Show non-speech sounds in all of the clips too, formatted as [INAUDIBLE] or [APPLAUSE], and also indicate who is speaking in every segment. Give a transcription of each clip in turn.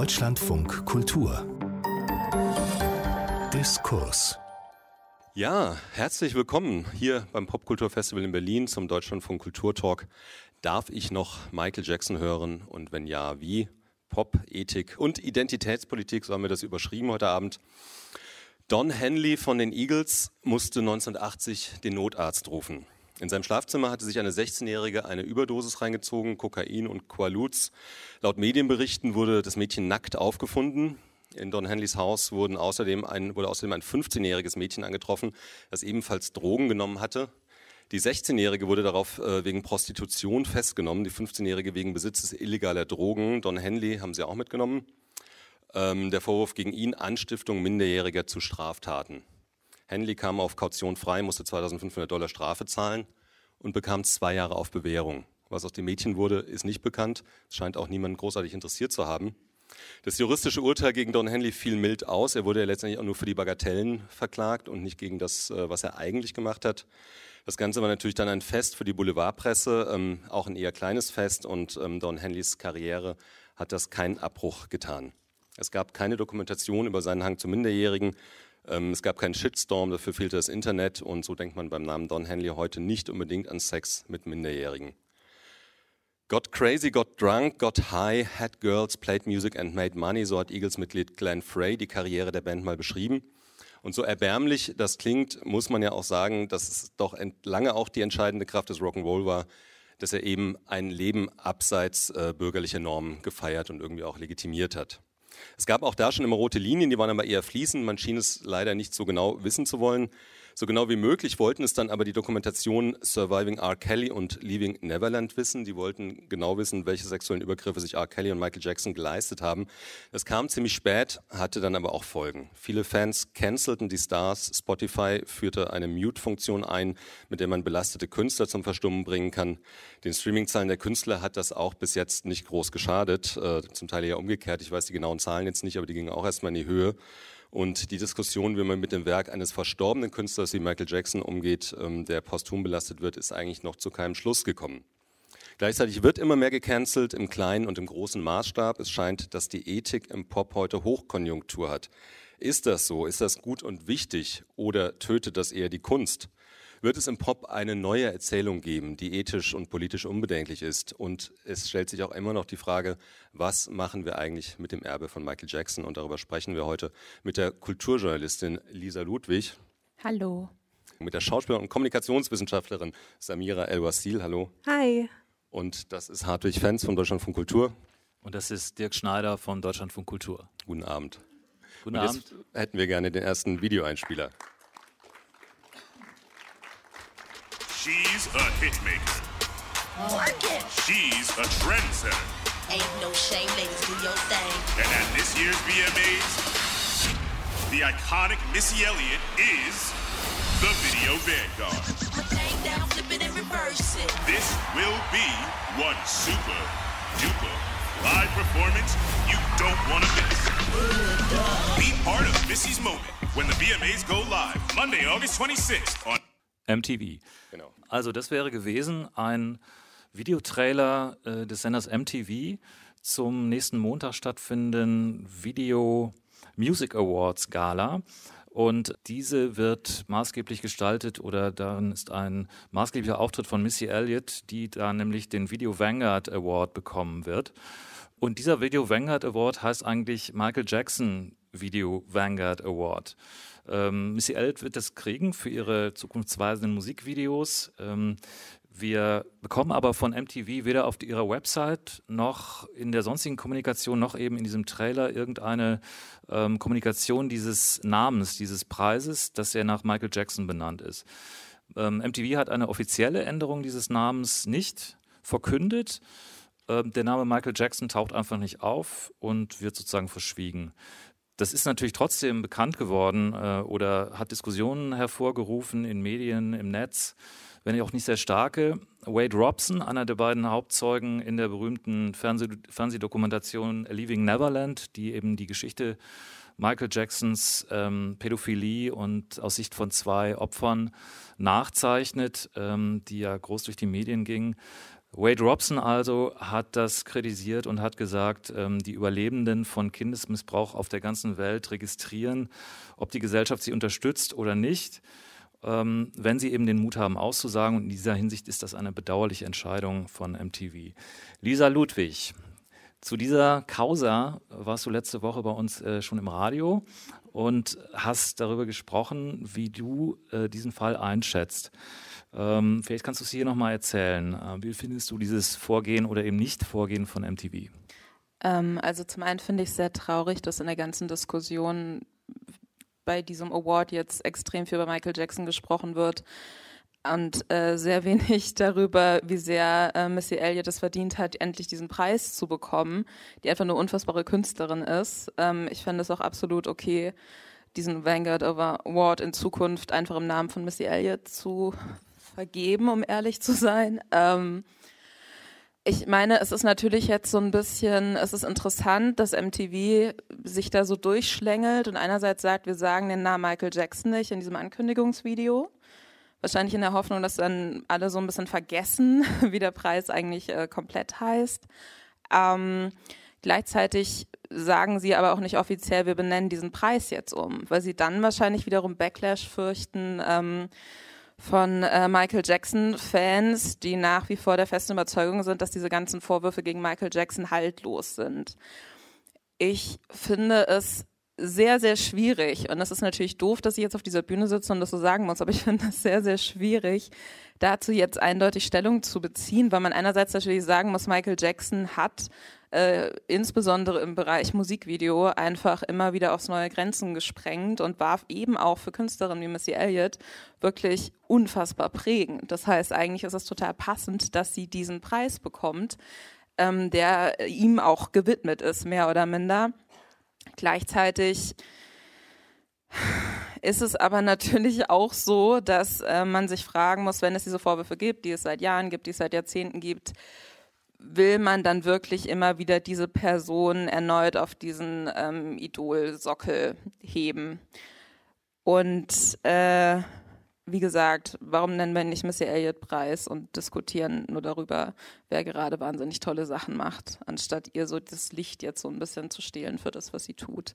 Speaker 1: Deutschlandfunk Kultur Diskurs
Speaker 2: ja, herzlich willkommen hier beim Popkulturfestival in Berlin zum Deutschlandfunk Kulturtalk. Darf ich noch Michael Jackson hören und wenn ja, wie? Pop, Ethik und Identitätspolitik, so haben wir das überschrieben heute Abend. Don Henley von den Eagles musste 1980 den Notarzt rufen. In seinem Schlafzimmer hatte sich eine 16-Jährige eine Überdosis reingezogen, Kokain und Quaaludes. Laut Medienberichten wurde das Mädchen nackt aufgefunden. In Don Henleys Haus wurden außerdem ein, wurde außerdem ein 15-jähriges Mädchen angetroffen, das ebenfalls Drogen genommen hatte. Die 16-Jährige wurde darauf äh, wegen Prostitution festgenommen, die 15-Jährige wegen Besitzes illegaler Drogen. Don Henley haben sie auch mitgenommen. Ähm, der Vorwurf gegen ihn, Anstiftung Minderjähriger zu Straftaten. Henley kam auf Kaution frei, musste 2500 Dollar Strafe zahlen und bekam zwei Jahre auf Bewährung. Was aus dem Mädchen wurde, ist nicht bekannt. Es scheint auch niemand großartig interessiert zu haben. Das juristische Urteil gegen Don Henley fiel mild aus. Er wurde ja letztendlich auch nur für die Bagatellen verklagt und nicht gegen das, äh, was er eigentlich gemacht hat. Das Ganze war natürlich dann ein Fest für die Boulevardpresse, ähm, auch ein eher kleines Fest und ähm, Don Henleys Karriere hat das keinen Abbruch getan. Es gab keine Dokumentation über seinen Hang zu Minderjährigen. Ähm, es gab keinen Shitstorm, dafür fehlte das Internet und so denkt man beim Namen Don Henley heute nicht unbedingt an Sex mit Minderjährigen. Got crazy, got drunk, got high, had girls, played music and made money, so hat Eagles-Mitglied Glenn Frey die Karriere der Band mal beschrieben. Und so erbärmlich das klingt, muss man ja auch sagen, dass es doch lange auch die entscheidende Kraft des Rock'n'Roll war, dass er eben ein Leben abseits äh, bürgerlicher Normen gefeiert und irgendwie auch legitimiert hat. Es gab auch da schon immer rote Linien, die waren aber eher fließend. Man schien es leider nicht so genau wissen zu wollen. So genau wie möglich wollten es dann aber die Dokumentation Surviving R. Kelly und Leaving Neverland wissen. Die wollten genau wissen, welche sexuellen Übergriffe sich R. Kelly und Michael Jackson geleistet haben. Das kam ziemlich spät, hatte dann aber auch Folgen. Viele Fans cancelten die Stars. Spotify führte eine Mute-Funktion ein, mit der man belastete Künstler zum Verstummen bringen kann. Den Streamingzahlen der Künstler hat das auch bis jetzt nicht groß geschadet. Äh, zum Teil eher umgekehrt. Ich weiß die genauen Zahlen jetzt nicht, aber die gingen auch erstmal in die Höhe. Und die Diskussion, wie man mit dem Werk eines verstorbenen Künstlers wie Michael Jackson umgeht, ähm, der posthum belastet wird, ist eigentlich noch zu keinem Schluss gekommen. Gleichzeitig wird immer mehr gecancelt im kleinen und im großen Maßstab. Es scheint, dass die Ethik im Pop heute Hochkonjunktur hat. Ist das so? Ist das gut und wichtig oder tötet das eher die Kunst? Wird es im Pop eine neue Erzählung geben, die ethisch und politisch unbedenklich ist. Und es stellt sich auch immer noch die Frage, was machen wir eigentlich mit dem Erbe von Michael Jackson? Und darüber sprechen wir heute mit der Kulturjournalistin Lisa Ludwig.
Speaker 3: Hallo.
Speaker 2: Mit der Schauspielerin und Kommunikationswissenschaftlerin Samira El-Wasil. Hallo.
Speaker 3: Hi.
Speaker 2: Und das ist Hartwig Fenz von Deutschland von Kultur.
Speaker 4: Und das ist Dirk Schneider von Deutschland von Kultur.
Speaker 2: Guten Abend.
Speaker 4: Guten und
Speaker 2: Abend. hätten wir gerne den ersten Videoeinspieler.
Speaker 5: She's a hitmaker. Work it. She's a trendsetter.
Speaker 6: Ain't no shame, ladies, do your thing.
Speaker 5: And at this year's VMAs, the iconic Missy Elliott is the video vanguard.
Speaker 6: Down, flip it and reverse it.
Speaker 5: This will be one super duper live performance you don't want to miss. Be part of Missy's moment when the VMAs go live Monday, August 26th on
Speaker 4: MTV. Genau. Also das wäre gewesen ein Videotrailer äh, des Senders MTV zum nächsten Montag stattfindenden Video Music Awards Gala. Und diese wird maßgeblich gestaltet oder darin ist ein maßgeblicher Auftritt von Missy Elliott, die da nämlich den Video Vanguard Award bekommen wird. Und dieser Video Vanguard Award heißt eigentlich Michael Jackson Video Vanguard Award. Ähm, Missy Elliott wird das kriegen für ihre zukunftsweisenden Musikvideos. Ähm, wir bekommen aber von MTV weder auf ihrer Website noch in der sonstigen Kommunikation noch eben in diesem Trailer irgendeine ähm, Kommunikation dieses Namens, dieses Preises, dass er nach Michael Jackson benannt ist. Ähm, MTV hat eine offizielle Änderung dieses Namens nicht verkündet. Ähm, der Name Michael Jackson taucht einfach nicht auf und wird sozusagen verschwiegen. Das ist natürlich trotzdem bekannt geworden äh, oder hat Diskussionen hervorgerufen in Medien, im Netz, wenn auch nicht sehr starke. Wade Robson, einer der beiden Hauptzeugen in der berühmten Fernseh Fernsehdokumentation Leaving Neverland, die eben die Geschichte Michael Jacksons ähm, Pädophilie und aus Sicht von zwei Opfern nachzeichnet, ähm, die ja groß durch die Medien ging, Wade Robson also hat das kritisiert und hat gesagt, ähm, die Überlebenden von Kindesmissbrauch auf der ganzen Welt registrieren, ob die Gesellschaft sie unterstützt oder nicht, ähm, wenn sie eben den Mut haben auszusagen. Und in dieser Hinsicht ist das eine bedauerliche Entscheidung von MTV. Lisa Ludwig, zu dieser Causa warst du letzte Woche bei uns äh, schon im Radio und hast darüber gesprochen, wie du äh, diesen Fall einschätzt. Ähm, vielleicht kannst du es hier nochmal erzählen. Äh, wie findest du dieses Vorgehen oder eben Nicht-Vorgehen von MTV?
Speaker 3: Ähm, also zum einen finde ich es sehr traurig, dass in der ganzen Diskussion bei diesem Award jetzt extrem viel über Michael Jackson gesprochen wird und äh, sehr [LAUGHS] wenig darüber, wie sehr äh, Missy Elliott es verdient hat, endlich diesen Preis zu bekommen, die einfach eine unfassbare Künstlerin ist. Ähm, ich finde es auch absolut okay, diesen Vanguard Award in Zukunft einfach im Namen von Missy Elliott zu vergeben, um ehrlich zu sein. Ähm, ich meine, es ist natürlich jetzt so ein bisschen, es ist interessant, dass MTV sich da so durchschlängelt und einerseits sagt, wir sagen den Namen Michael Jackson nicht in diesem Ankündigungsvideo. Wahrscheinlich in der Hoffnung, dass dann alle so ein bisschen vergessen, [LAUGHS] wie der Preis eigentlich äh, komplett heißt. Ähm, gleichzeitig sagen sie aber auch nicht offiziell, wir benennen diesen Preis jetzt um, weil sie dann wahrscheinlich wiederum Backlash fürchten, ähm, von äh, Michael Jackson-Fans, die nach wie vor der festen Überzeugung sind, dass diese ganzen Vorwürfe gegen Michael Jackson haltlos sind. Ich finde es sehr, sehr schwierig. Und es ist natürlich doof, dass ich jetzt auf dieser Bühne sitze und das so sagen muss, aber ich [LAUGHS] finde es sehr, sehr schwierig, dazu jetzt eindeutig Stellung zu beziehen, weil man einerseits natürlich sagen muss, Michael Jackson hat äh, insbesondere im Bereich Musikvideo einfach immer wieder aufs neue Grenzen gesprengt und war eben auch für Künstlerinnen wie Missy Elliott wirklich unfassbar prägend. Das heißt, eigentlich ist es total passend, dass sie diesen Preis bekommt, ähm, der ihm auch gewidmet ist, mehr oder minder. Gleichzeitig ist es aber natürlich auch so, dass äh, man sich fragen muss, wenn es diese Vorwürfe gibt, die es seit Jahren gibt, die es seit Jahrzehnten gibt, will man dann wirklich immer wieder diese Person erneut auf diesen ähm, Idolsockel heben? Und äh, wie gesagt, warum nennen wir nicht Missy Elliott Preis und diskutieren nur darüber, wer gerade wahnsinnig tolle Sachen macht, anstatt ihr so das Licht jetzt so ein bisschen zu stehlen für das, was sie tut.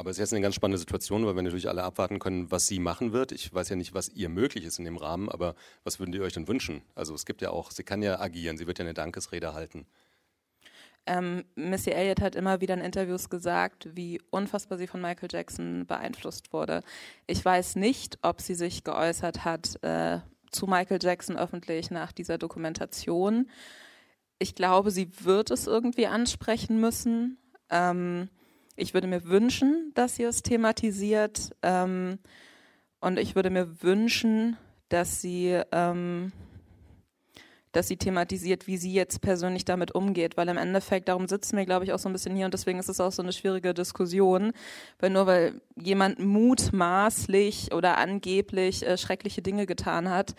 Speaker 2: Aber es ist jetzt eine ganz spannende Situation, weil wir natürlich alle abwarten können, was sie machen wird. Ich weiß ja nicht, was ihr möglich ist in dem Rahmen, aber was würden die euch denn wünschen? Also es gibt ja auch, sie kann ja agieren, sie wird ja eine Dankesrede halten.
Speaker 3: Ähm, Missy Elliott hat immer wieder in Interviews gesagt, wie unfassbar sie von Michael Jackson beeinflusst wurde. Ich weiß nicht, ob sie sich geäußert hat äh, zu Michael Jackson öffentlich nach dieser Dokumentation. Ich glaube, sie wird es irgendwie ansprechen müssen. Ähm, ich würde mir wünschen, dass sie es thematisiert. Ähm, und ich würde mir wünschen, dass sie ähm, dass sie thematisiert, wie sie jetzt persönlich damit umgeht, weil im Endeffekt, darum sitzen wir, glaube ich, auch so ein bisschen hier und deswegen ist es auch so eine schwierige Diskussion, weil nur weil jemand mutmaßlich oder angeblich äh, schreckliche Dinge getan hat,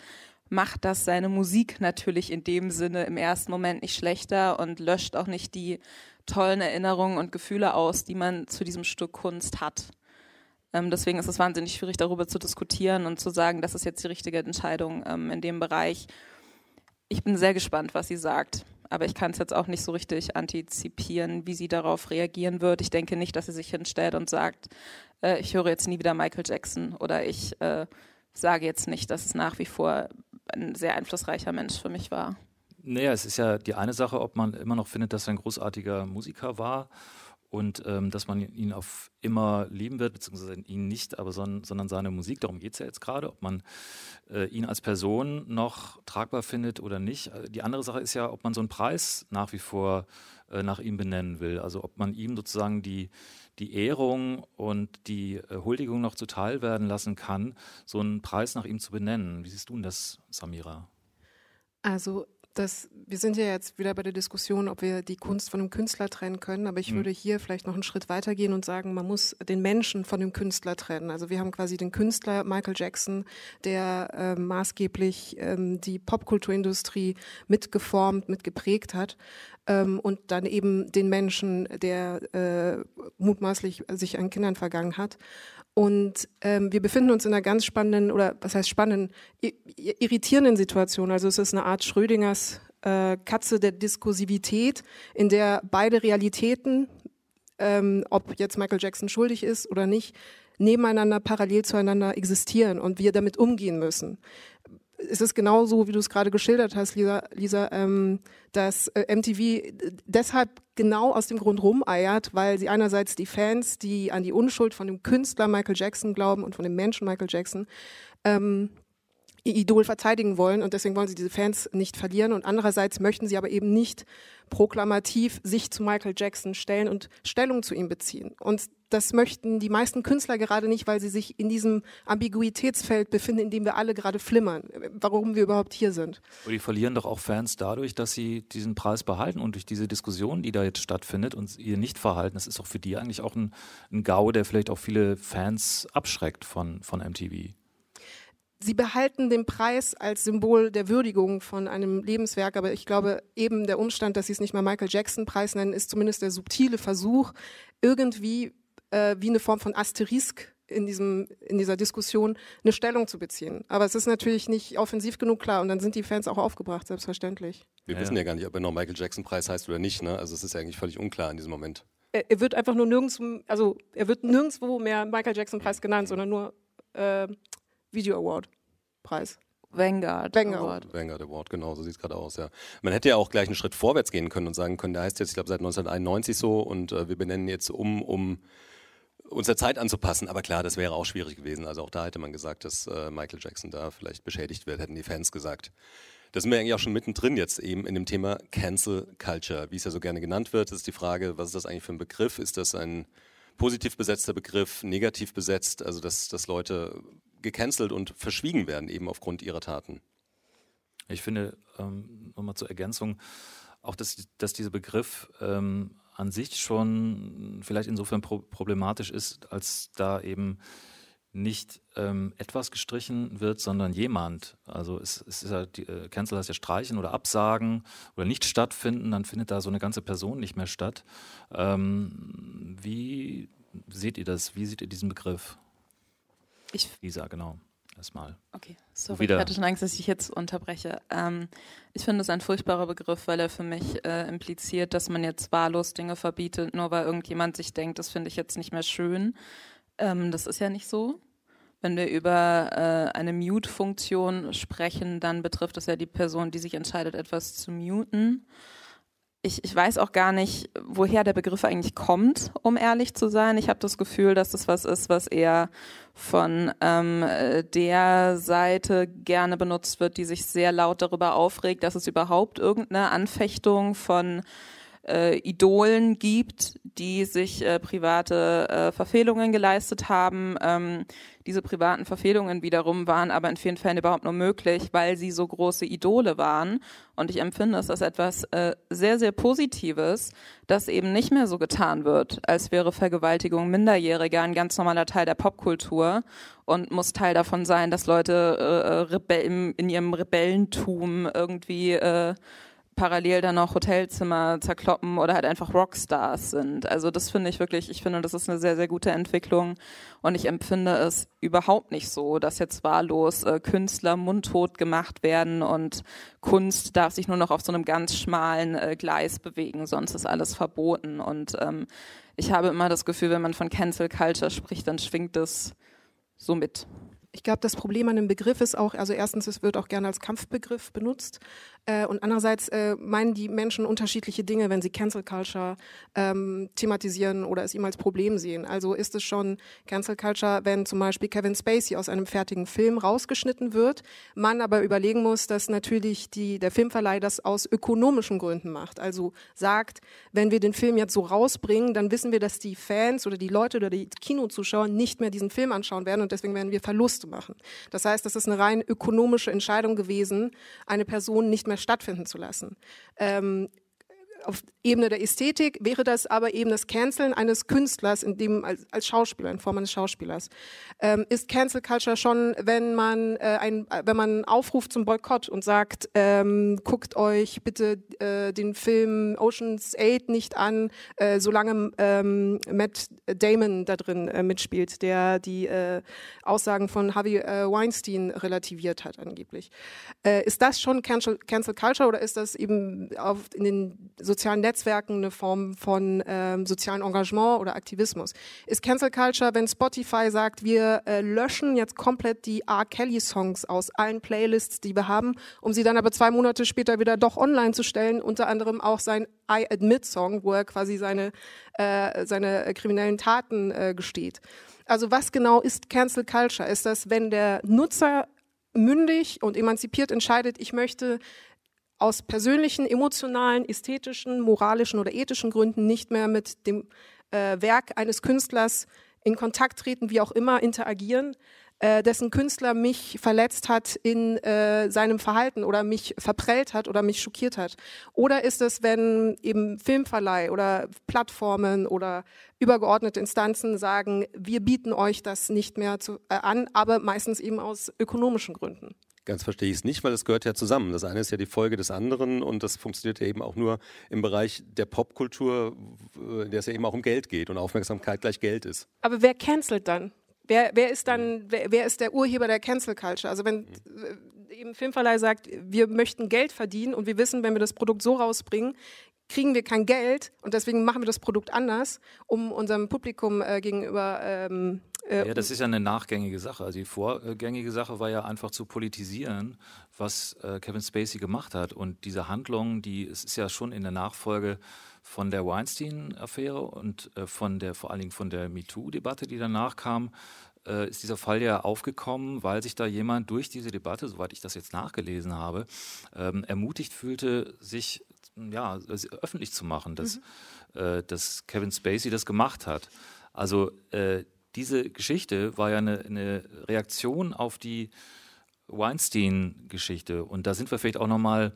Speaker 3: macht das seine Musik natürlich in dem Sinne im ersten Moment nicht schlechter und löscht auch nicht die tollen Erinnerungen und Gefühle aus, die man zu diesem Stück Kunst hat. Ähm, deswegen ist es wahnsinnig schwierig, darüber zu diskutieren und zu sagen, das ist jetzt die richtige Entscheidung ähm, in dem Bereich ich bin sehr gespannt, was sie sagt. Aber ich kann es jetzt auch nicht so richtig antizipieren, wie sie darauf reagieren wird. Ich denke nicht, dass sie sich hinstellt und sagt, äh, ich höre jetzt nie wieder Michael Jackson oder ich äh, sage jetzt nicht, dass es nach wie vor ein sehr einflussreicher Mensch für mich war.
Speaker 4: Naja, es ist ja die eine Sache, ob man immer noch findet, dass er ein großartiger Musiker war und ähm, dass man ihn auf immer lieben wird, beziehungsweise ihn nicht, aber son sondern seine Musik. Darum geht es ja jetzt gerade, ob man äh, ihn als Person noch tragbar findet oder nicht. Äh, die andere Sache ist ja, ob man so einen Preis nach wie vor äh, nach ihm benennen will. Also ob man ihm sozusagen die, die Ehrung und die äh, Huldigung noch zuteil werden lassen kann, so einen Preis nach ihm zu benennen. Wie siehst du denn das, Samira?
Speaker 7: Also das, wir sind ja jetzt wieder bei der Diskussion, ob wir die Kunst von dem Künstler trennen können, aber ich mhm. würde hier vielleicht noch einen Schritt weitergehen und sagen, man muss den Menschen von dem Künstler trennen. Also wir haben quasi den Künstler Michael Jackson, der äh, maßgeblich ähm, die Popkulturindustrie mitgeformt, mitgeprägt hat ähm, und dann eben den Menschen, der äh, mutmaßlich sich an Kindern vergangen hat. Und ähm, wir befinden uns in einer ganz spannenden oder was heißt spannenden, irritierenden Situation. Also es ist eine Art Schrödingers äh, Katze der Diskursivität, in der beide Realitäten, ähm, ob jetzt Michael Jackson schuldig ist oder nicht, nebeneinander parallel zueinander existieren und wir damit umgehen müssen es ist genauso, wie du es gerade geschildert hast, Lisa, Lisa ähm, dass äh, MTV deshalb genau aus dem Grund rumeiert, weil sie einerseits die Fans, die an die Unschuld von dem Künstler Michael Jackson glauben und von dem Menschen Michael Jackson, ähm, ihr Idol verteidigen wollen und deswegen wollen sie diese Fans nicht verlieren und andererseits möchten sie aber eben nicht proklamativ sich zu Michael Jackson stellen und Stellung zu ihm beziehen. Und das möchten die meisten Künstler gerade nicht, weil sie sich in diesem Ambiguitätsfeld befinden, in dem wir alle gerade flimmern, warum wir überhaupt hier sind.
Speaker 4: Und die verlieren doch auch Fans dadurch, dass sie diesen Preis behalten und durch diese Diskussion, die da jetzt stattfindet und ihr Nichtverhalten, das ist auch für die eigentlich auch ein, ein GAU, der vielleicht auch viele Fans abschreckt von, von MTV.
Speaker 7: Sie behalten den Preis als Symbol der Würdigung von einem Lebenswerk, aber ich glaube, eben der Umstand, dass Sie es nicht mal Michael Jackson Preis nennen, ist zumindest der subtile Versuch, irgendwie äh, wie eine Form von Asterisk in, diesem, in dieser Diskussion eine Stellung zu beziehen. Aber es ist natürlich nicht offensiv genug klar und dann sind die Fans auch aufgebracht, selbstverständlich.
Speaker 2: Wir ja. wissen ja gar nicht, ob er noch Michael Jackson Preis heißt oder nicht. Ne? Also es ist ja eigentlich völlig unklar in diesem Moment.
Speaker 7: Er, er wird einfach nur nirgendwo, also er wird nirgendwo mehr Michael Jackson Preis genannt, sondern nur äh, Video Award Preis.
Speaker 3: Vanguard,
Speaker 7: Vanguard Award.
Speaker 2: Vanguard Award, genau, so sieht es gerade aus, ja. Man hätte ja auch gleich einen Schritt vorwärts gehen können und sagen können, der heißt jetzt, ich glaube, seit 1991 so und äh, wir benennen jetzt um, um uns der Zeit anzupassen. Aber klar, das wäre auch schwierig gewesen. Also auch da hätte man gesagt, dass äh, Michael Jackson da vielleicht beschädigt wird, hätten die Fans gesagt. Da sind wir eigentlich auch schon mittendrin jetzt eben in dem Thema Cancel Culture, wie es ja so gerne genannt wird. Das ist die Frage, was ist das eigentlich für ein Begriff? Ist das ein positiv besetzter Begriff, negativ besetzt? Also dass, dass Leute gecancelt und verschwiegen werden, eben aufgrund ihrer Taten.
Speaker 4: Ich finde, ähm, nochmal zur Ergänzung, auch dass, dass dieser Begriff ähm, an sich schon vielleicht insofern pro problematisch ist, als da eben nicht ähm, etwas gestrichen wird, sondern jemand. Also es, es ist ja, die, äh, Cancel heißt ja streichen oder absagen oder nicht stattfinden, dann findet da so eine ganze Person nicht mehr statt. Ähm, wie seht ihr das? Wie seht ihr diesen Begriff?
Speaker 3: Ich,
Speaker 4: Lisa, genau. Erstmal.
Speaker 3: Okay, sorry, ich hatte schon Angst, dass ich jetzt unterbreche. Ähm, ich finde es ein furchtbarer Begriff, weil er für mich äh, impliziert, dass man jetzt wahllos Dinge verbietet, nur weil irgendjemand sich denkt, das finde ich jetzt nicht mehr schön. Ähm, das ist ja nicht so. Wenn wir über äh, eine Mute-Funktion sprechen, dann betrifft das ja die Person, die sich entscheidet, etwas zu muten ich, ich weiß auch gar nicht, woher der Begriff eigentlich kommt, um ehrlich zu sein. Ich habe das Gefühl, dass das was ist, was eher von ähm, der Seite gerne benutzt wird, die sich sehr laut darüber aufregt, dass es überhaupt irgendeine Anfechtung von äh, Idolen gibt, die sich äh, private äh, Verfehlungen geleistet haben. Ähm, diese privaten Verfehlungen wiederum waren aber in vielen Fällen überhaupt nur möglich, weil sie so große Idole waren. Und ich empfinde es als etwas äh, sehr, sehr Positives, dass eben nicht mehr so getan wird, als wäre Vergewaltigung Minderjähriger ein ganz normaler Teil der Popkultur und muss Teil davon sein, dass Leute äh, äh in ihrem Rebellentum irgendwie äh, parallel dann noch Hotelzimmer zerkloppen oder halt einfach Rockstars sind. Also das finde ich wirklich, ich finde, das ist eine sehr, sehr gute Entwicklung und ich empfinde es überhaupt nicht so, dass jetzt wahllos äh, Künstler mundtot gemacht werden und Kunst darf sich nur noch auf so einem ganz schmalen äh, Gleis bewegen, sonst ist alles verboten und ähm, ich habe immer das Gefühl, wenn man von Cancel Culture spricht, dann schwingt es so mit.
Speaker 7: Ich glaube, das Problem an dem Begriff ist auch, also erstens, es wird auch gerne als Kampfbegriff benutzt. Äh, und andererseits äh, meinen die Menschen unterschiedliche Dinge, wenn sie Cancel Culture ähm, thematisieren oder es ihm als Problem sehen. Also ist es schon Cancel Culture, wenn zum Beispiel Kevin Spacey aus einem fertigen Film rausgeschnitten wird, man aber überlegen muss, dass natürlich die, der Filmverleih das aus ökonomischen Gründen macht. Also sagt, wenn wir den Film jetzt so rausbringen, dann wissen wir, dass die Fans oder die Leute oder die Kinozuschauer nicht mehr diesen Film anschauen werden und deswegen werden wir Verluste machen. Das heißt, das ist eine rein ökonomische Entscheidung gewesen, eine Person nicht mehr mehr stattfinden zu lassen. Ähm, auf Ebene der Ästhetik wäre das aber eben das Canceln eines Künstlers, in dem als, als Schauspieler, in Form eines Schauspielers. Ähm, ist Cancel Culture schon, wenn man äh, ein, wenn man aufruft zum Boykott und sagt, ähm, guckt euch bitte äh, den Film Ocean's 8 nicht an, äh, solange ähm, Matt Damon da drin äh, mitspielt, der die äh, Aussagen von Harvey äh, Weinstein relativiert hat angeblich. Ist das schon Cancel, Cancel Culture oder ist das eben auf, in den sozialen Netzwerken eine Form von ähm, sozialen Engagement oder Aktivismus? Ist Cancel Culture, wenn Spotify sagt, wir äh, löschen jetzt komplett die R. Kelly Songs aus allen Playlists, die wir haben, um sie dann aber zwei Monate später wieder doch online zu stellen, unter anderem auch sein I Admit Song, wo er quasi seine, äh, seine kriminellen Taten äh, gesteht. Also was genau ist Cancel Culture? Ist das, wenn der Nutzer mündig und emanzipiert entscheidet, ich möchte aus persönlichen, emotionalen, ästhetischen, moralischen oder ethischen Gründen nicht mehr mit dem äh, Werk eines Künstlers in Kontakt treten, wie auch immer interagieren, äh, dessen Künstler mich verletzt hat in äh, seinem Verhalten oder mich verprellt hat oder mich schockiert hat? Oder ist es, wenn eben Filmverleih oder Plattformen oder übergeordnete Instanzen sagen, wir bieten euch das nicht mehr zu, äh, an, aber meistens eben aus ökonomischen Gründen?
Speaker 2: Ganz verstehe ich es nicht, weil es gehört ja zusammen. Das eine ist ja die Folge des anderen und das funktioniert ja eben auch nur im Bereich der Popkultur, in der es ja eben auch um Geld geht und Aufmerksamkeit gleich Geld ist.
Speaker 7: Aber wer cancelt dann? Wer, wer ist dann, wer, wer, ist der Urheber der Cancel Culture? Also wenn äh, eben Filmverleih sagt, wir möchten Geld verdienen und wir wissen, wenn wir das Produkt so rausbringen, kriegen wir kein Geld und deswegen machen wir das Produkt anders, um unserem Publikum äh, gegenüber ähm,
Speaker 4: äh, ja, das ist ja eine nachgängige Sache. Also die vorgängige Sache war ja einfach zu politisieren, was äh, Kevin Spacey gemacht hat. Und diese Handlung, die es ist ja schon in der Nachfolge von der Weinstein-Affäre und äh, von der, vor allen Dingen von der MeToo-Debatte, die danach kam, äh, ist dieser Fall ja aufgekommen, weil sich da jemand durch diese Debatte, soweit ich das jetzt nachgelesen habe, ähm, ermutigt fühlte, sich ja, öffentlich zu machen, dass, mhm. äh, dass Kevin Spacey das gemacht hat. Also äh, diese Geschichte war ja eine, eine Reaktion auf die Weinstein-Geschichte. Und da sind wir vielleicht auch nochmal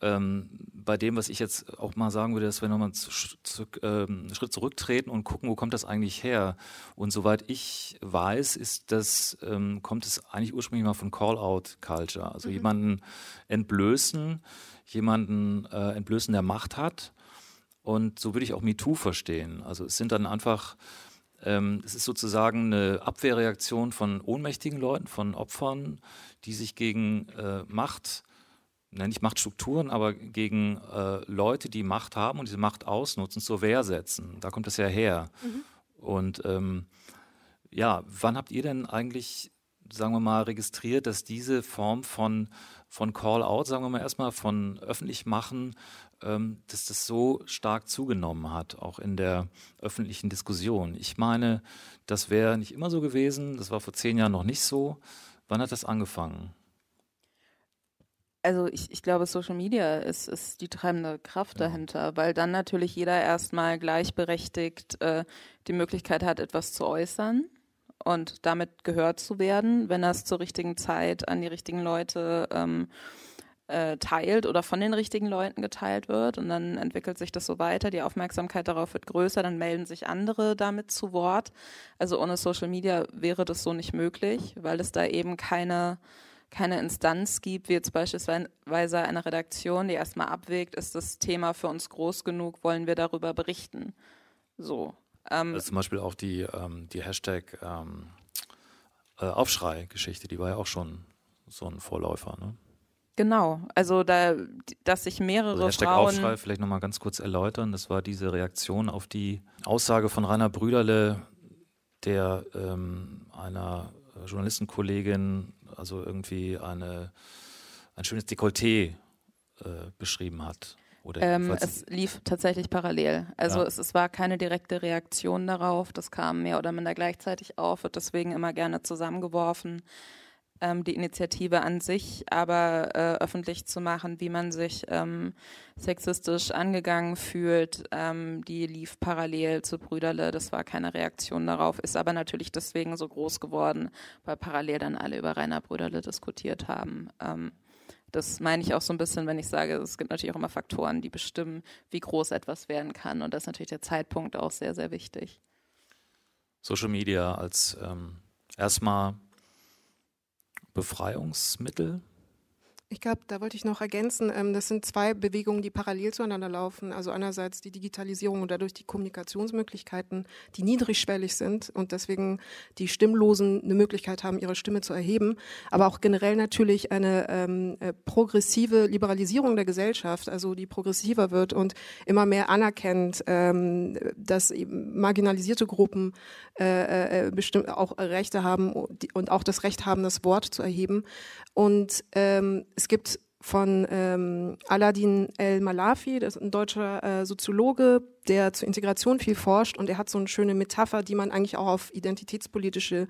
Speaker 4: ähm, bei dem, was ich jetzt auch mal sagen würde, dass wir nochmal ähm, einen Schritt zurücktreten und gucken, wo kommt das eigentlich her? Und soweit ich weiß, ist das, ähm, kommt es eigentlich ursprünglich mal von Call-out-Culture. Also mhm. jemanden entblößen, jemanden äh, entblößen, der Macht hat. Und so würde ich auch MeToo verstehen. Also es sind dann einfach, es ist sozusagen eine Abwehrreaktion von ohnmächtigen Leuten, von Opfern, die sich gegen äh, Macht ne, nicht Machtstrukturen, aber gegen äh, Leute, die Macht haben und diese Macht ausnutzen, zur Wehr setzen. Da kommt das ja her. Mhm. Und ähm, ja, wann habt ihr denn eigentlich, sagen wir mal, registriert, dass diese Form von, von Call-out, sagen wir mal erstmal, von öffentlich machen, ähm, dass das so stark zugenommen hat, auch in der öffentlichen Diskussion? Ich meine, das wäre nicht immer so gewesen, das war vor zehn Jahren noch nicht so. Wann hat das angefangen?
Speaker 3: Also ich, ich glaube, Social Media ist, ist die treibende Kraft ja. dahinter, weil dann natürlich jeder erstmal gleichberechtigt äh, die Möglichkeit hat, etwas zu äußern und damit gehört zu werden, wenn das zur richtigen Zeit an die richtigen Leute ähm, äh, teilt oder von den richtigen Leuten geteilt wird und dann entwickelt sich das so weiter, die Aufmerksamkeit darauf wird größer, dann melden sich andere damit zu Wort. Also ohne Social Media wäre das so nicht möglich, weil es da eben keine keine Instanz gibt, wie jetzt beispielsweise eine Redaktion, die erstmal abwägt, ist das Thema für uns groß genug, wollen wir darüber berichten. So.
Speaker 4: Ähm, also zum Beispiel auch die, ähm, die Hashtag ähm, äh, Aufschrei-Geschichte, die war ja auch schon so ein Vorläufer, ne?
Speaker 3: Genau, also da, dass sich mehrere also
Speaker 4: Hashtag
Speaker 3: Frauen...
Speaker 4: Aufschrei vielleicht nochmal ganz kurz erläutern, das war diese Reaktion auf die Aussage von Rainer Brüderle, der ähm, einer Journalistenkollegin also irgendwie eine, ein schönes Dekolleté äh, beschrieben hat.
Speaker 3: Ähm, es lief tatsächlich parallel. Also ja. es, es, war keine direkte Reaktion darauf. Das kam mehr oder minder gleichzeitig auf, wird deswegen immer gerne zusammengeworfen ähm, die Initiative an sich, aber äh, öffentlich zu machen, wie man sich ähm, sexistisch angegangen fühlt, ähm, die lief parallel zu Brüderle. Das war keine Reaktion darauf, ist aber natürlich deswegen so groß geworden, weil parallel dann alle über Rainer Brüderle diskutiert haben. Das meine ich auch so ein bisschen, wenn ich sage, es gibt natürlich auch immer Faktoren, die bestimmen, wie groß etwas werden kann. Und da ist natürlich der Zeitpunkt auch sehr, sehr wichtig.
Speaker 4: Social Media als ähm, erstmal Befreiungsmittel
Speaker 7: ich glaube, da wollte ich noch ergänzen, ähm, das sind zwei Bewegungen, die parallel zueinander laufen. Also einerseits die Digitalisierung und dadurch die Kommunikationsmöglichkeiten, die niedrigschwellig sind und deswegen die Stimmlosen eine Möglichkeit haben, ihre Stimme zu erheben. Aber auch generell natürlich eine ähm, äh, progressive Liberalisierung der Gesellschaft, also die progressiver wird und immer mehr anerkennt, ähm, dass marginalisierte Gruppen äh, äh, bestimmt auch Rechte haben und auch das Recht haben, das Wort zu erheben. Und ähm, es gibt von ähm, Aladin El-Malafi, das ist ein deutscher äh, Soziologe, der zur Integration viel forscht und er hat so eine schöne Metapher, die man eigentlich auch auf identitätspolitische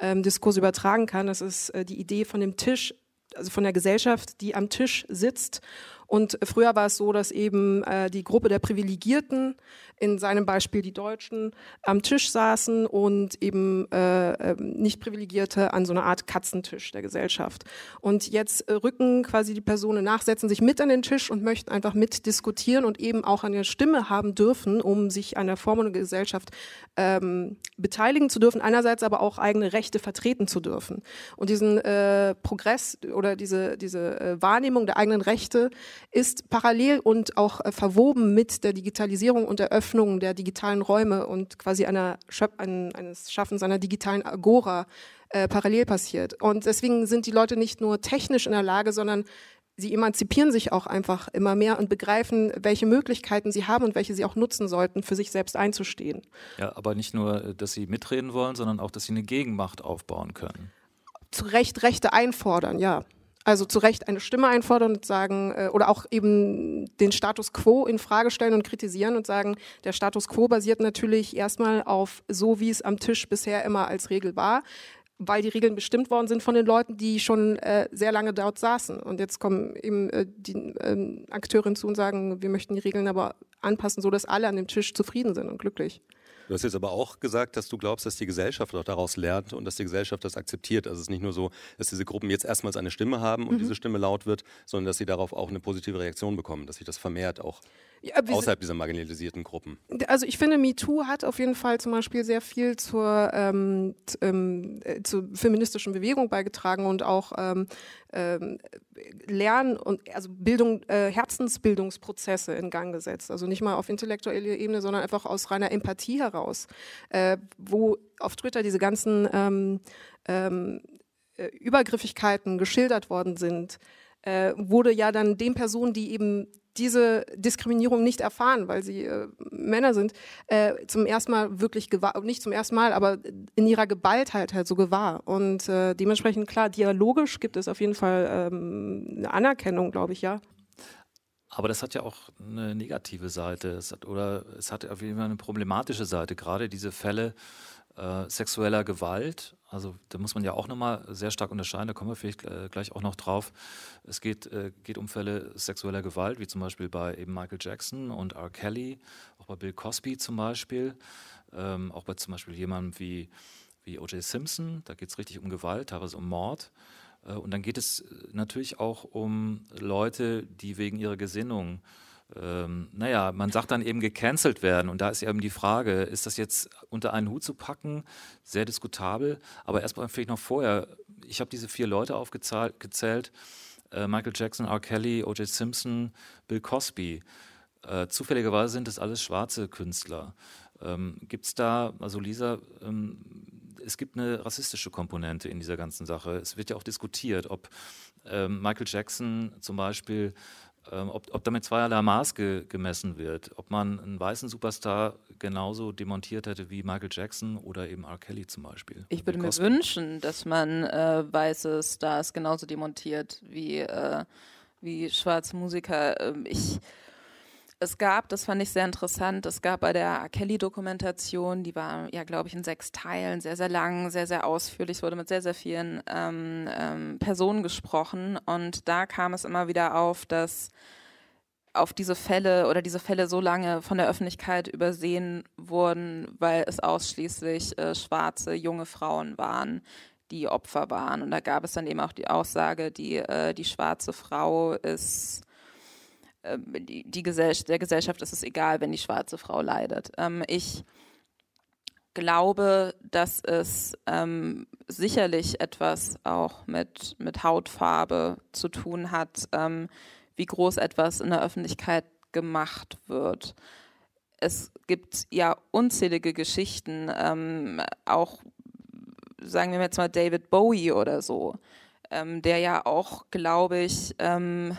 Speaker 7: ähm, Diskurse übertragen kann. Das ist äh, die Idee von dem Tisch, also von der Gesellschaft, die am Tisch sitzt und früher war es so, dass eben äh, die Gruppe der Privilegierten, in seinem Beispiel die Deutschen, am Tisch saßen und eben äh, ähm, nicht Privilegierte an so einer Art Katzentisch der Gesellschaft. Und jetzt äh, rücken quasi die Personen nach, setzen sich mit an den Tisch und möchten einfach mitdiskutieren und eben auch eine Stimme haben dürfen, um sich an der Form der Gesellschaft ähm, beteiligen zu dürfen, einerseits aber auch eigene Rechte vertreten zu dürfen. Und diesen äh, Progress oder diese, diese äh, Wahrnehmung der eigenen Rechte ist parallel und auch äh, verwoben mit der Digitalisierung und der Öffnung der digitalen Räume und quasi einer Schöp ein, eines Schaffens einer digitalen Agora äh, parallel passiert. Und deswegen sind die Leute nicht nur technisch in der Lage, sondern sie emanzipieren sich auch einfach immer mehr und begreifen, welche Möglichkeiten sie haben und welche sie auch nutzen sollten, für sich selbst einzustehen.
Speaker 4: Ja, aber nicht nur, dass sie mitreden wollen, sondern auch, dass sie eine Gegenmacht aufbauen können.
Speaker 7: Zu Recht Rechte einfordern, ja. Also zu Recht eine Stimme einfordern und sagen, äh, oder auch eben den Status quo in Frage stellen und kritisieren und sagen, der Status quo basiert natürlich erstmal auf so, wie es am Tisch bisher immer als Regel war weil die Regeln bestimmt worden sind von den Leuten, die schon äh, sehr lange dort saßen. Und jetzt kommen eben äh, die äh, Akteure hinzu und sagen, wir möchten die Regeln aber anpassen, so dass alle an dem Tisch zufrieden sind und glücklich.
Speaker 2: Du hast jetzt aber auch gesagt, dass du glaubst, dass die Gesellschaft auch daraus lernt und dass die Gesellschaft das akzeptiert. Also es ist nicht nur so, dass diese Gruppen jetzt erstmals eine Stimme haben und mhm. diese Stimme laut wird, sondern dass sie darauf auch eine positive Reaktion bekommen, dass sich das vermehrt auch ja, außerhalb dieser marginalisierten Gruppen.
Speaker 7: Also ich finde, MeToo hat auf jeden Fall zum Beispiel sehr viel zur, ähm, ähm, äh, zur feministischen Bewegung beigetragen und auch ähm, ähm, Lern- und also Bildung, äh, Herzensbildungsprozesse in Gang gesetzt. Also nicht mal auf intellektueller Ebene, sondern einfach aus reiner Empathie heraus, äh, wo auf Twitter diese ganzen ähm, ähm, äh, Übergriffigkeiten geschildert worden sind, äh, wurde ja dann den Personen, die eben diese Diskriminierung nicht erfahren, weil sie äh, Männer sind, äh, zum ersten Mal wirklich gewahr, nicht zum ersten Mal, aber in ihrer Gewaltheit halt so gewahr. Und äh, dementsprechend, klar, dialogisch gibt es auf jeden Fall ähm, eine Anerkennung, glaube ich, ja.
Speaker 4: Aber das hat ja auch eine negative Seite es hat, oder es hat auf jeden Fall eine problematische Seite. Gerade diese Fälle äh, sexueller Gewalt also da muss man ja auch nochmal sehr stark unterscheiden, da kommen wir vielleicht äh, gleich auch noch drauf. Es geht, äh, geht um Fälle sexueller Gewalt, wie zum Beispiel bei eben Michael Jackson und R. Kelly, auch bei Bill Cosby zum Beispiel, ähm, auch bei zum Beispiel jemandem wie, wie O.J. Simpson, da geht es richtig um Gewalt, teilweise um Mord. Äh, und dann geht es natürlich auch um Leute, die wegen ihrer Gesinnung ähm, naja, man sagt dann eben gecancelt werden. Und da ist eben die Frage, ist das jetzt unter einen Hut zu packen? Sehr diskutabel. Aber erstmal vielleicht noch vorher, ich habe diese vier Leute aufgezählt. Äh, Michael Jackson, R. Kelly, O.J. Simpson, Bill Cosby. Äh, zufälligerweise sind das alles schwarze Künstler. Ähm, gibt es da, also Lisa, ähm, es gibt eine rassistische Komponente in dieser ganzen Sache. Es wird ja auch diskutiert, ob ähm, Michael Jackson zum Beispiel ob, ob damit zweierlei Maß ge, gemessen wird. Ob man einen weißen Superstar genauso demontiert hätte wie Michael Jackson oder eben R. Kelly zum Beispiel.
Speaker 3: Ich würde mir wünschen, dass man äh, weiße Stars genauso demontiert wie, äh, wie schwarze Musiker. Ähm, ich es gab, das fand ich sehr interessant, es gab bei der Kelly-Dokumentation, die war ja, glaube ich, in sechs Teilen, sehr, sehr lang, sehr, sehr ausführlich, es wurde mit sehr, sehr vielen ähm, ähm, Personen gesprochen und da kam es immer wieder auf, dass auf diese Fälle oder diese Fälle so lange von der Öffentlichkeit übersehen wurden, weil es ausschließlich äh, schwarze junge Frauen waren, die Opfer waren. Und da gab es dann eben auch die Aussage, die, äh, die schwarze Frau ist, die, die Gesell der Gesellschaft ist es egal, wenn die schwarze Frau leidet. Ähm, ich glaube, dass es ähm, sicherlich etwas auch mit, mit Hautfarbe zu tun hat, ähm, wie groß etwas in der Öffentlichkeit gemacht wird. Es gibt ja unzählige Geschichten, ähm, auch sagen wir jetzt mal David Bowie oder so, ähm, der ja auch, glaube ich, ähm,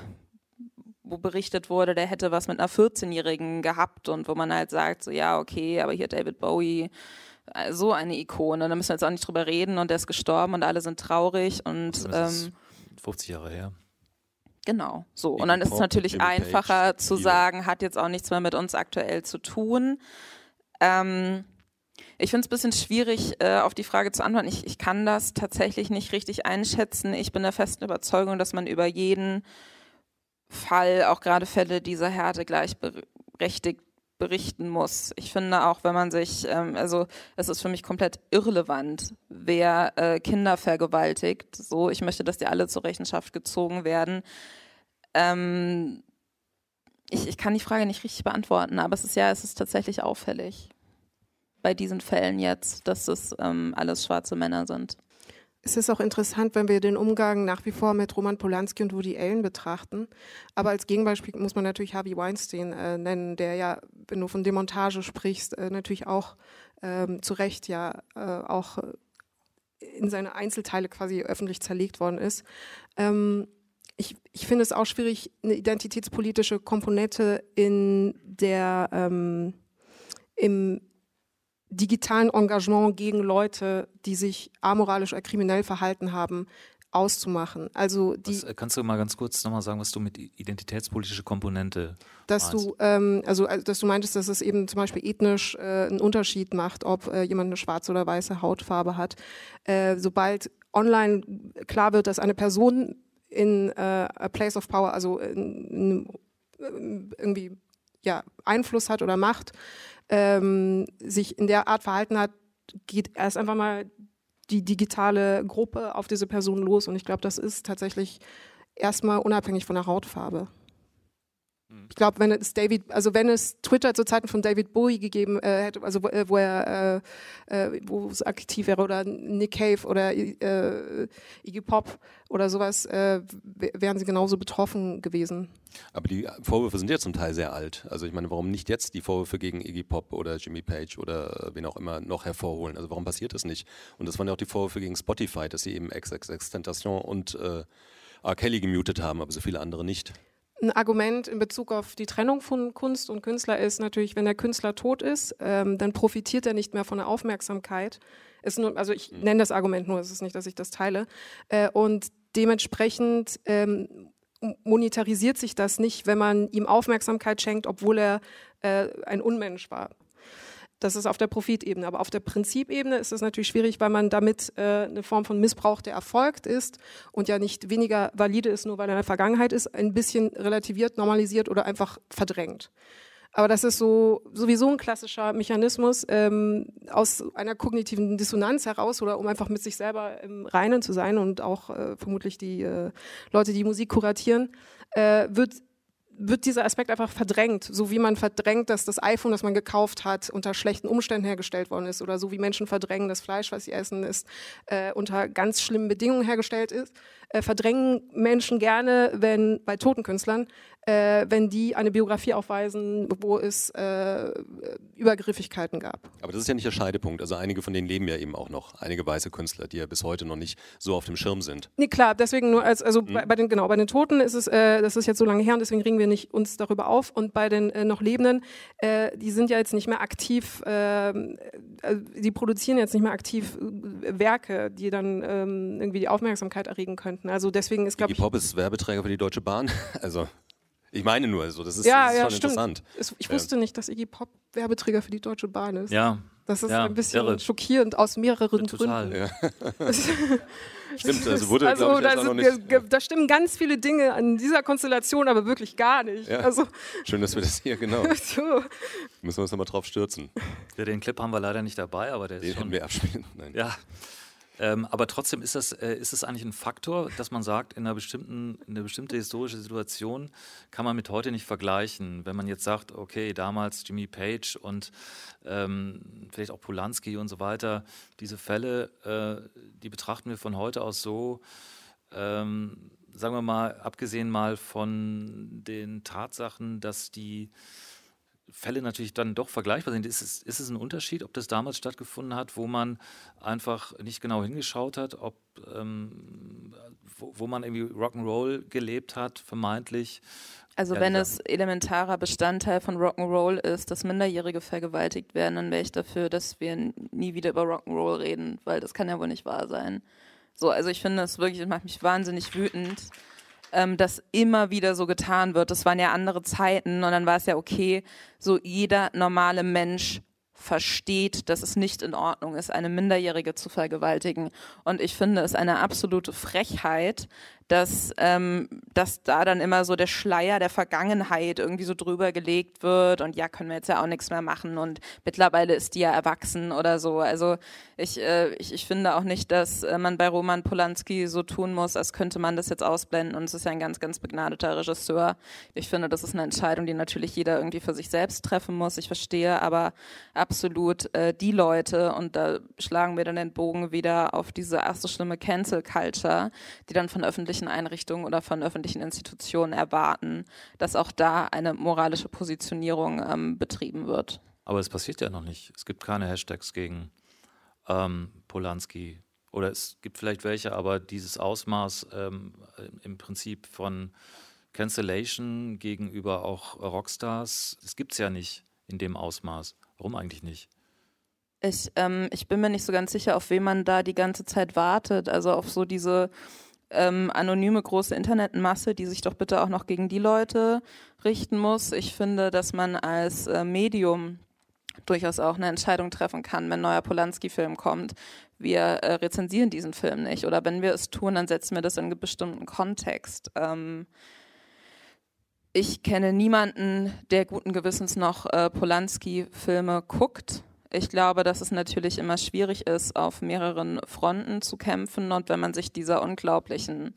Speaker 3: wo berichtet wurde, der hätte was mit einer 14-Jährigen gehabt und wo man halt sagt, so ja, okay, aber hier David Bowie, äh, so eine Ikone, da müssen wir jetzt auch nicht drüber reden und der ist gestorben und alle sind traurig und ähm,
Speaker 4: 50 Jahre her.
Speaker 3: Genau, so. Und dann ist es natürlich einfacher zu sagen, hat jetzt auch nichts mehr mit uns aktuell zu tun. Ähm, ich finde es ein bisschen schwierig, äh, auf die Frage zu antworten. Ich, ich kann das tatsächlich nicht richtig einschätzen. Ich bin der festen Überzeugung, dass man über jeden Fall, auch gerade Fälle dieser Härte, gleichberechtigt berichten muss. Ich finde auch, wenn man sich, ähm, also es ist für mich komplett irrelevant, wer äh, Kinder vergewaltigt. So, ich möchte, dass die alle zur Rechenschaft gezogen werden. Ähm, ich, ich kann die Frage nicht richtig beantworten, aber es ist ja, es ist tatsächlich auffällig bei diesen Fällen jetzt, dass es ähm, alles schwarze Männer sind.
Speaker 7: Es ist auch interessant, wenn wir den Umgang nach wie vor mit Roman Polanski und Woody Allen betrachten. Aber als Gegenbeispiel muss man natürlich Harvey Weinstein äh, nennen, der ja, wenn du von Demontage sprichst, äh, natürlich auch ähm, zu Recht ja äh, auch in seine Einzelteile quasi öffentlich zerlegt worden ist. Ähm, ich, ich finde es auch schwierig, eine identitätspolitische Komponente in der ähm, im digitalen Engagement gegen Leute, die sich amoralisch oder kriminell verhalten haben, auszumachen. Also die,
Speaker 4: was, äh, kannst du mal ganz kurz nochmal sagen, was du mit identitätspolitische Komponente
Speaker 7: dass meinst? du ähm, also, also dass du meintest, dass es eben zum Beispiel ethnisch äh, einen Unterschied macht, ob äh, jemand eine schwarze oder weiße Hautfarbe hat. Äh, sobald online klar wird, dass eine Person in äh, a place of power, also in, in, irgendwie ja Einfluss hat oder Macht, ähm, sich in der Art verhalten hat, geht erst einfach mal die digitale Gruppe auf diese Person los. Und ich glaube, das ist tatsächlich erstmal unabhängig von der Hautfarbe. Ich glaube, wenn es David, also wenn es Twitter zu Zeiten von David Bowie gegeben äh, hätte, also wo, äh, wo er äh, äh, wo es aktiv wäre oder Nick Cave oder äh, Iggy Pop oder sowas, äh, wären sie genauso betroffen gewesen.
Speaker 2: Aber die Vorwürfe sind ja zum Teil sehr alt. Also ich meine, warum nicht jetzt die Vorwürfe gegen Iggy Pop oder Jimmy Page oder wen auch immer noch hervorholen? Also warum passiert das nicht? Und das waren ja auch die Vorwürfe gegen Spotify, dass sie eben XXX und äh, R. Kelly gemutet haben, aber so viele andere nicht.
Speaker 7: Ein Argument in Bezug auf die Trennung von Kunst und Künstler ist natürlich, wenn der Künstler tot ist, ähm, dann profitiert er nicht mehr von der Aufmerksamkeit. Nur, also ich mhm. nenne das Argument nur, es ist nicht, dass ich das teile. Äh, und dementsprechend ähm, monetarisiert sich das nicht, wenn man ihm Aufmerksamkeit schenkt, obwohl er äh, ein Unmensch war. Das ist auf der Profitebene. Aber auf der Prinzipebene ist es natürlich schwierig, weil man damit äh, eine Form von Missbrauch, der erfolgt ist und ja nicht weniger valide ist, nur weil er in der Vergangenheit ist, ein bisschen relativiert, normalisiert oder einfach verdrängt. Aber das ist so sowieso ein klassischer Mechanismus ähm, aus einer kognitiven Dissonanz heraus oder um einfach mit sich selber im Reinen zu sein und auch äh, vermutlich die äh, Leute, die Musik kuratieren, äh, wird wird dieser Aspekt einfach verdrängt, so wie man verdrängt, dass das iPhone, das man gekauft hat, unter schlechten Umständen hergestellt worden ist oder so wie Menschen verdrängen, das Fleisch, was sie essen, ist äh, unter ganz schlimmen Bedingungen hergestellt ist, äh, verdrängen Menschen gerne, wenn bei toten Künstlern, äh, wenn die eine Biografie aufweisen, wo es äh, Übergriffigkeiten gab.
Speaker 2: Aber das ist ja nicht der Scheidepunkt. Also einige von denen leben ja eben auch noch. Einige weiße Künstler, die ja bis heute noch nicht so auf dem Schirm sind.
Speaker 7: Nee, klar, deswegen nur als, also mhm. bei, bei, den, genau, bei den Toten ist es, äh, das ist jetzt so lange her und deswegen regen wir nicht uns darüber auf. Und bei den äh, noch Lebenden, äh, die sind ja jetzt nicht mehr aktiv, ähm, äh, die produzieren jetzt nicht mehr aktiv Werke, die dann ähm, irgendwie die Aufmerksamkeit erregen könnten. Also deswegen ist, glaube
Speaker 2: ich. Pop ist Werbeträger für die Deutsche Bahn. [LAUGHS] Also ich meine nur, also das ist, ja, das ist ja, schon stimmt. interessant.
Speaker 7: Ich wusste nicht, dass Iggy Pop Werbeträger für die Deutsche Bahn ist.
Speaker 4: Ja.
Speaker 7: Das ist
Speaker 4: ja,
Speaker 7: ein bisschen irre. schockierend aus mehreren
Speaker 4: Total.
Speaker 7: Gründen.
Speaker 2: Ja. [LAUGHS] Stimmt, also wurde, also, ich,
Speaker 7: da, sind, nicht, da, stimmen ganz viele Dinge an dieser Konstellation, aber wirklich gar nicht.
Speaker 2: Ja.
Speaker 7: Also,
Speaker 2: Schön, dass wir das hier, genau. [LAUGHS] so. Müssen wir uns nochmal drauf stürzen.
Speaker 4: Ja, den Clip haben wir leider nicht dabei, aber der
Speaker 2: den
Speaker 4: ist schon...
Speaker 2: wir abspielen. Nein.
Speaker 4: Ja. Ähm, aber trotzdem ist das, äh, ist das eigentlich ein Faktor, dass man sagt, in einer bestimmten, in einer bestimmten historischen Situation kann man mit heute nicht vergleichen. Wenn man jetzt sagt, okay, damals Jimmy Page und ähm, vielleicht auch Polanski und so weiter, diese Fälle, äh, die betrachten wir von heute aus so, ähm, sagen wir mal, abgesehen mal von den Tatsachen, dass die Fälle natürlich dann doch vergleichbar sind. Ist es, ist es ein Unterschied, ob das damals stattgefunden hat, wo man einfach nicht genau hingeschaut hat, ob ähm, wo, wo, man irgendwie Rock'n'Roll gelebt hat, vermeintlich?
Speaker 3: Also wenn es elementarer Bestandteil von Rock'n'Roll ist, dass Minderjährige vergewaltigt werden, dann wäre ich dafür, dass wir nie wieder über Rock'n'Roll reden, weil das kann ja wohl nicht wahr sein. So, also ich finde das wirklich, das macht mich wahnsinnig wütend ähm, das immer wieder so getan wird. Das waren ja andere Zeiten und dann war es ja okay, so jeder normale Mensch versteht, dass es nicht in Ordnung ist, eine Minderjährige zu vergewaltigen. Und ich finde es eine absolute Frechheit, dass, ähm, dass da dann immer so der Schleier der Vergangenheit irgendwie so drüber gelegt wird und ja, können wir jetzt ja auch nichts mehr machen und mittlerweile ist die ja erwachsen oder so. Also ich, äh, ich, ich finde auch nicht, dass äh, man bei Roman Polanski so tun muss, als könnte man das jetzt ausblenden und es ist ja ein ganz, ganz begnadeter Regisseur. Ich finde, das ist eine Entscheidung, die natürlich jeder irgendwie für sich selbst treffen muss. Ich verstehe aber absolut äh, die Leute und da schlagen wir dann den Bogen wieder auf diese erste schlimme Cancel Culture, die dann von öffentlichen öffentlichen Einrichtungen oder von öffentlichen Institutionen erwarten, dass auch da eine moralische Positionierung ähm, betrieben wird.
Speaker 4: Aber es passiert ja noch nicht. Es gibt keine Hashtags gegen ähm, Polanski. Oder es gibt vielleicht welche, aber dieses Ausmaß ähm, im Prinzip von Cancellation gegenüber auch Rockstars, das gibt es ja nicht in dem Ausmaß. Warum eigentlich nicht?
Speaker 3: Ich, ähm, ich bin mir nicht so ganz sicher, auf wen man da die ganze Zeit wartet. Also auf so diese ähm, anonyme große Internetmasse, die sich doch bitte auch noch gegen die Leute richten muss. Ich finde, dass man als äh, Medium durchaus auch eine Entscheidung treffen kann, wenn ein neuer Polanski-Film kommt. Wir äh, rezensieren diesen Film nicht. Oder wenn wir es tun, dann setzen wir das in einen bestimmten Kontext. Ähm, ich kenne niemanden, der guten Gewissens noch äh, Polanski-Filme guckt. Ich glaube, dass es natürlich immer schwierig ist, auf mehreren Fronten zu kämpfen. Und wenn man sich dieser unglaublichen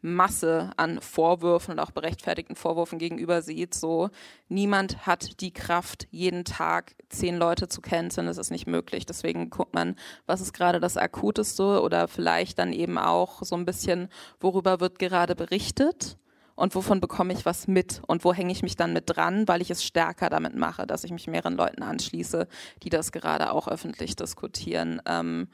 Speaker 3: Masse an Vorwürfen und auch berechtfertigten Vorwürfen gegenüber sieht, so niemand hat die Kraft, jeden Tag zehn Leute zu canceln. Das ist nicht möglich. Deswegen guckt man, was ist gerade das Akuteste oder vielleicht dann eben auch so ein bisschen, worüber wird gerade berichtet und wovon bekomme ich was mit und wo hänge ich mich dann mit dran, weil ich es stärker damit mache, dass ich mich mehreren Leuten anschließe, die das gerade auch öffentlich diskutieren. Ähm,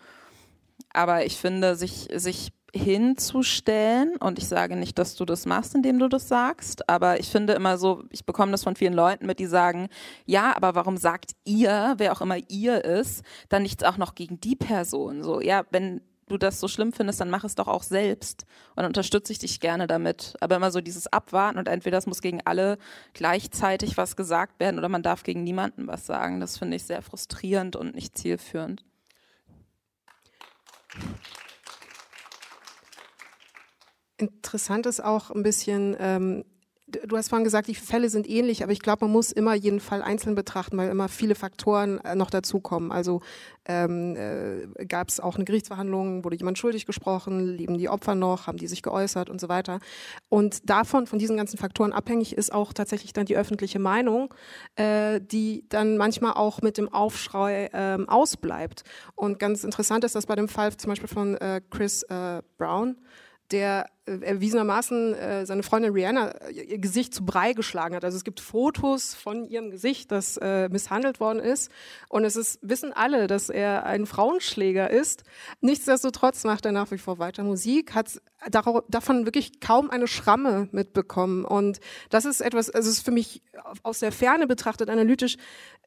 Speaker 3: aber ich finde, sich, sich hinzustellen, und ich sage nicht, dass du das machst, indem du das sagst, aber ich finde immer so, ich bekomme das von vielen Leuten mit, die sagen, ja, aber warum sagt ihr, wer auch immer ihr ist, dann nichts auch noch gegen die Person? So, ja, wenn du das so schlimm findest, dann mach es doch auch selbst und dann unterstütze ich dich gerne damit. Aber immer so dieses Abwarten und entweder es muss gegen alle gleichzeitig was gesagt werden oder man darf gegen niemanden was sagen, das finde ich sehr frustrierend und nicht zielführend.
Speaker 7: Interessant ist auch ein bisschen, ähm, du hast vorhin gesagt, die Fälle sind ähnlich, aber ich glaube, man muss immer jeden Fall einzeln betrachten, weil immer viele Faktoren äh, noch dazukommen. Also ähm, äh, gab es auch eine Gerichtsverhandlung, wurde jemand schuldig gesprochen, leben die Opfer noch, haben die sich geäußert und so weiter. Und davon, von diesen ganzen Faktoren abhängig ist auch tatsächlich dann die öffentliche Meinung, äh, die dann manchmal auch mit dem Aufschrei äh, ausbleibt. Und ganz interessant ist das bei dem Fall zum Beispiel von äh, Chris äh, Brown, der erwiesenermaßen äh, seine Freundin Rihanna äh, ihr Gesicht zu Brei geschlagen hat. Also es gibt Fotos von ihrem Gesicht, das äh, misshandelt worden ist. Und es ist, wissen alle, dass er ein Frauenschläger ist. Nichtsdestotrotz macht er nach wie vor weiter Musik, hat davon wirklich kaum eine Schramme mitbekommen. Und das ist etwas, also es ist für mich aus der Ferne betrachtet analytisch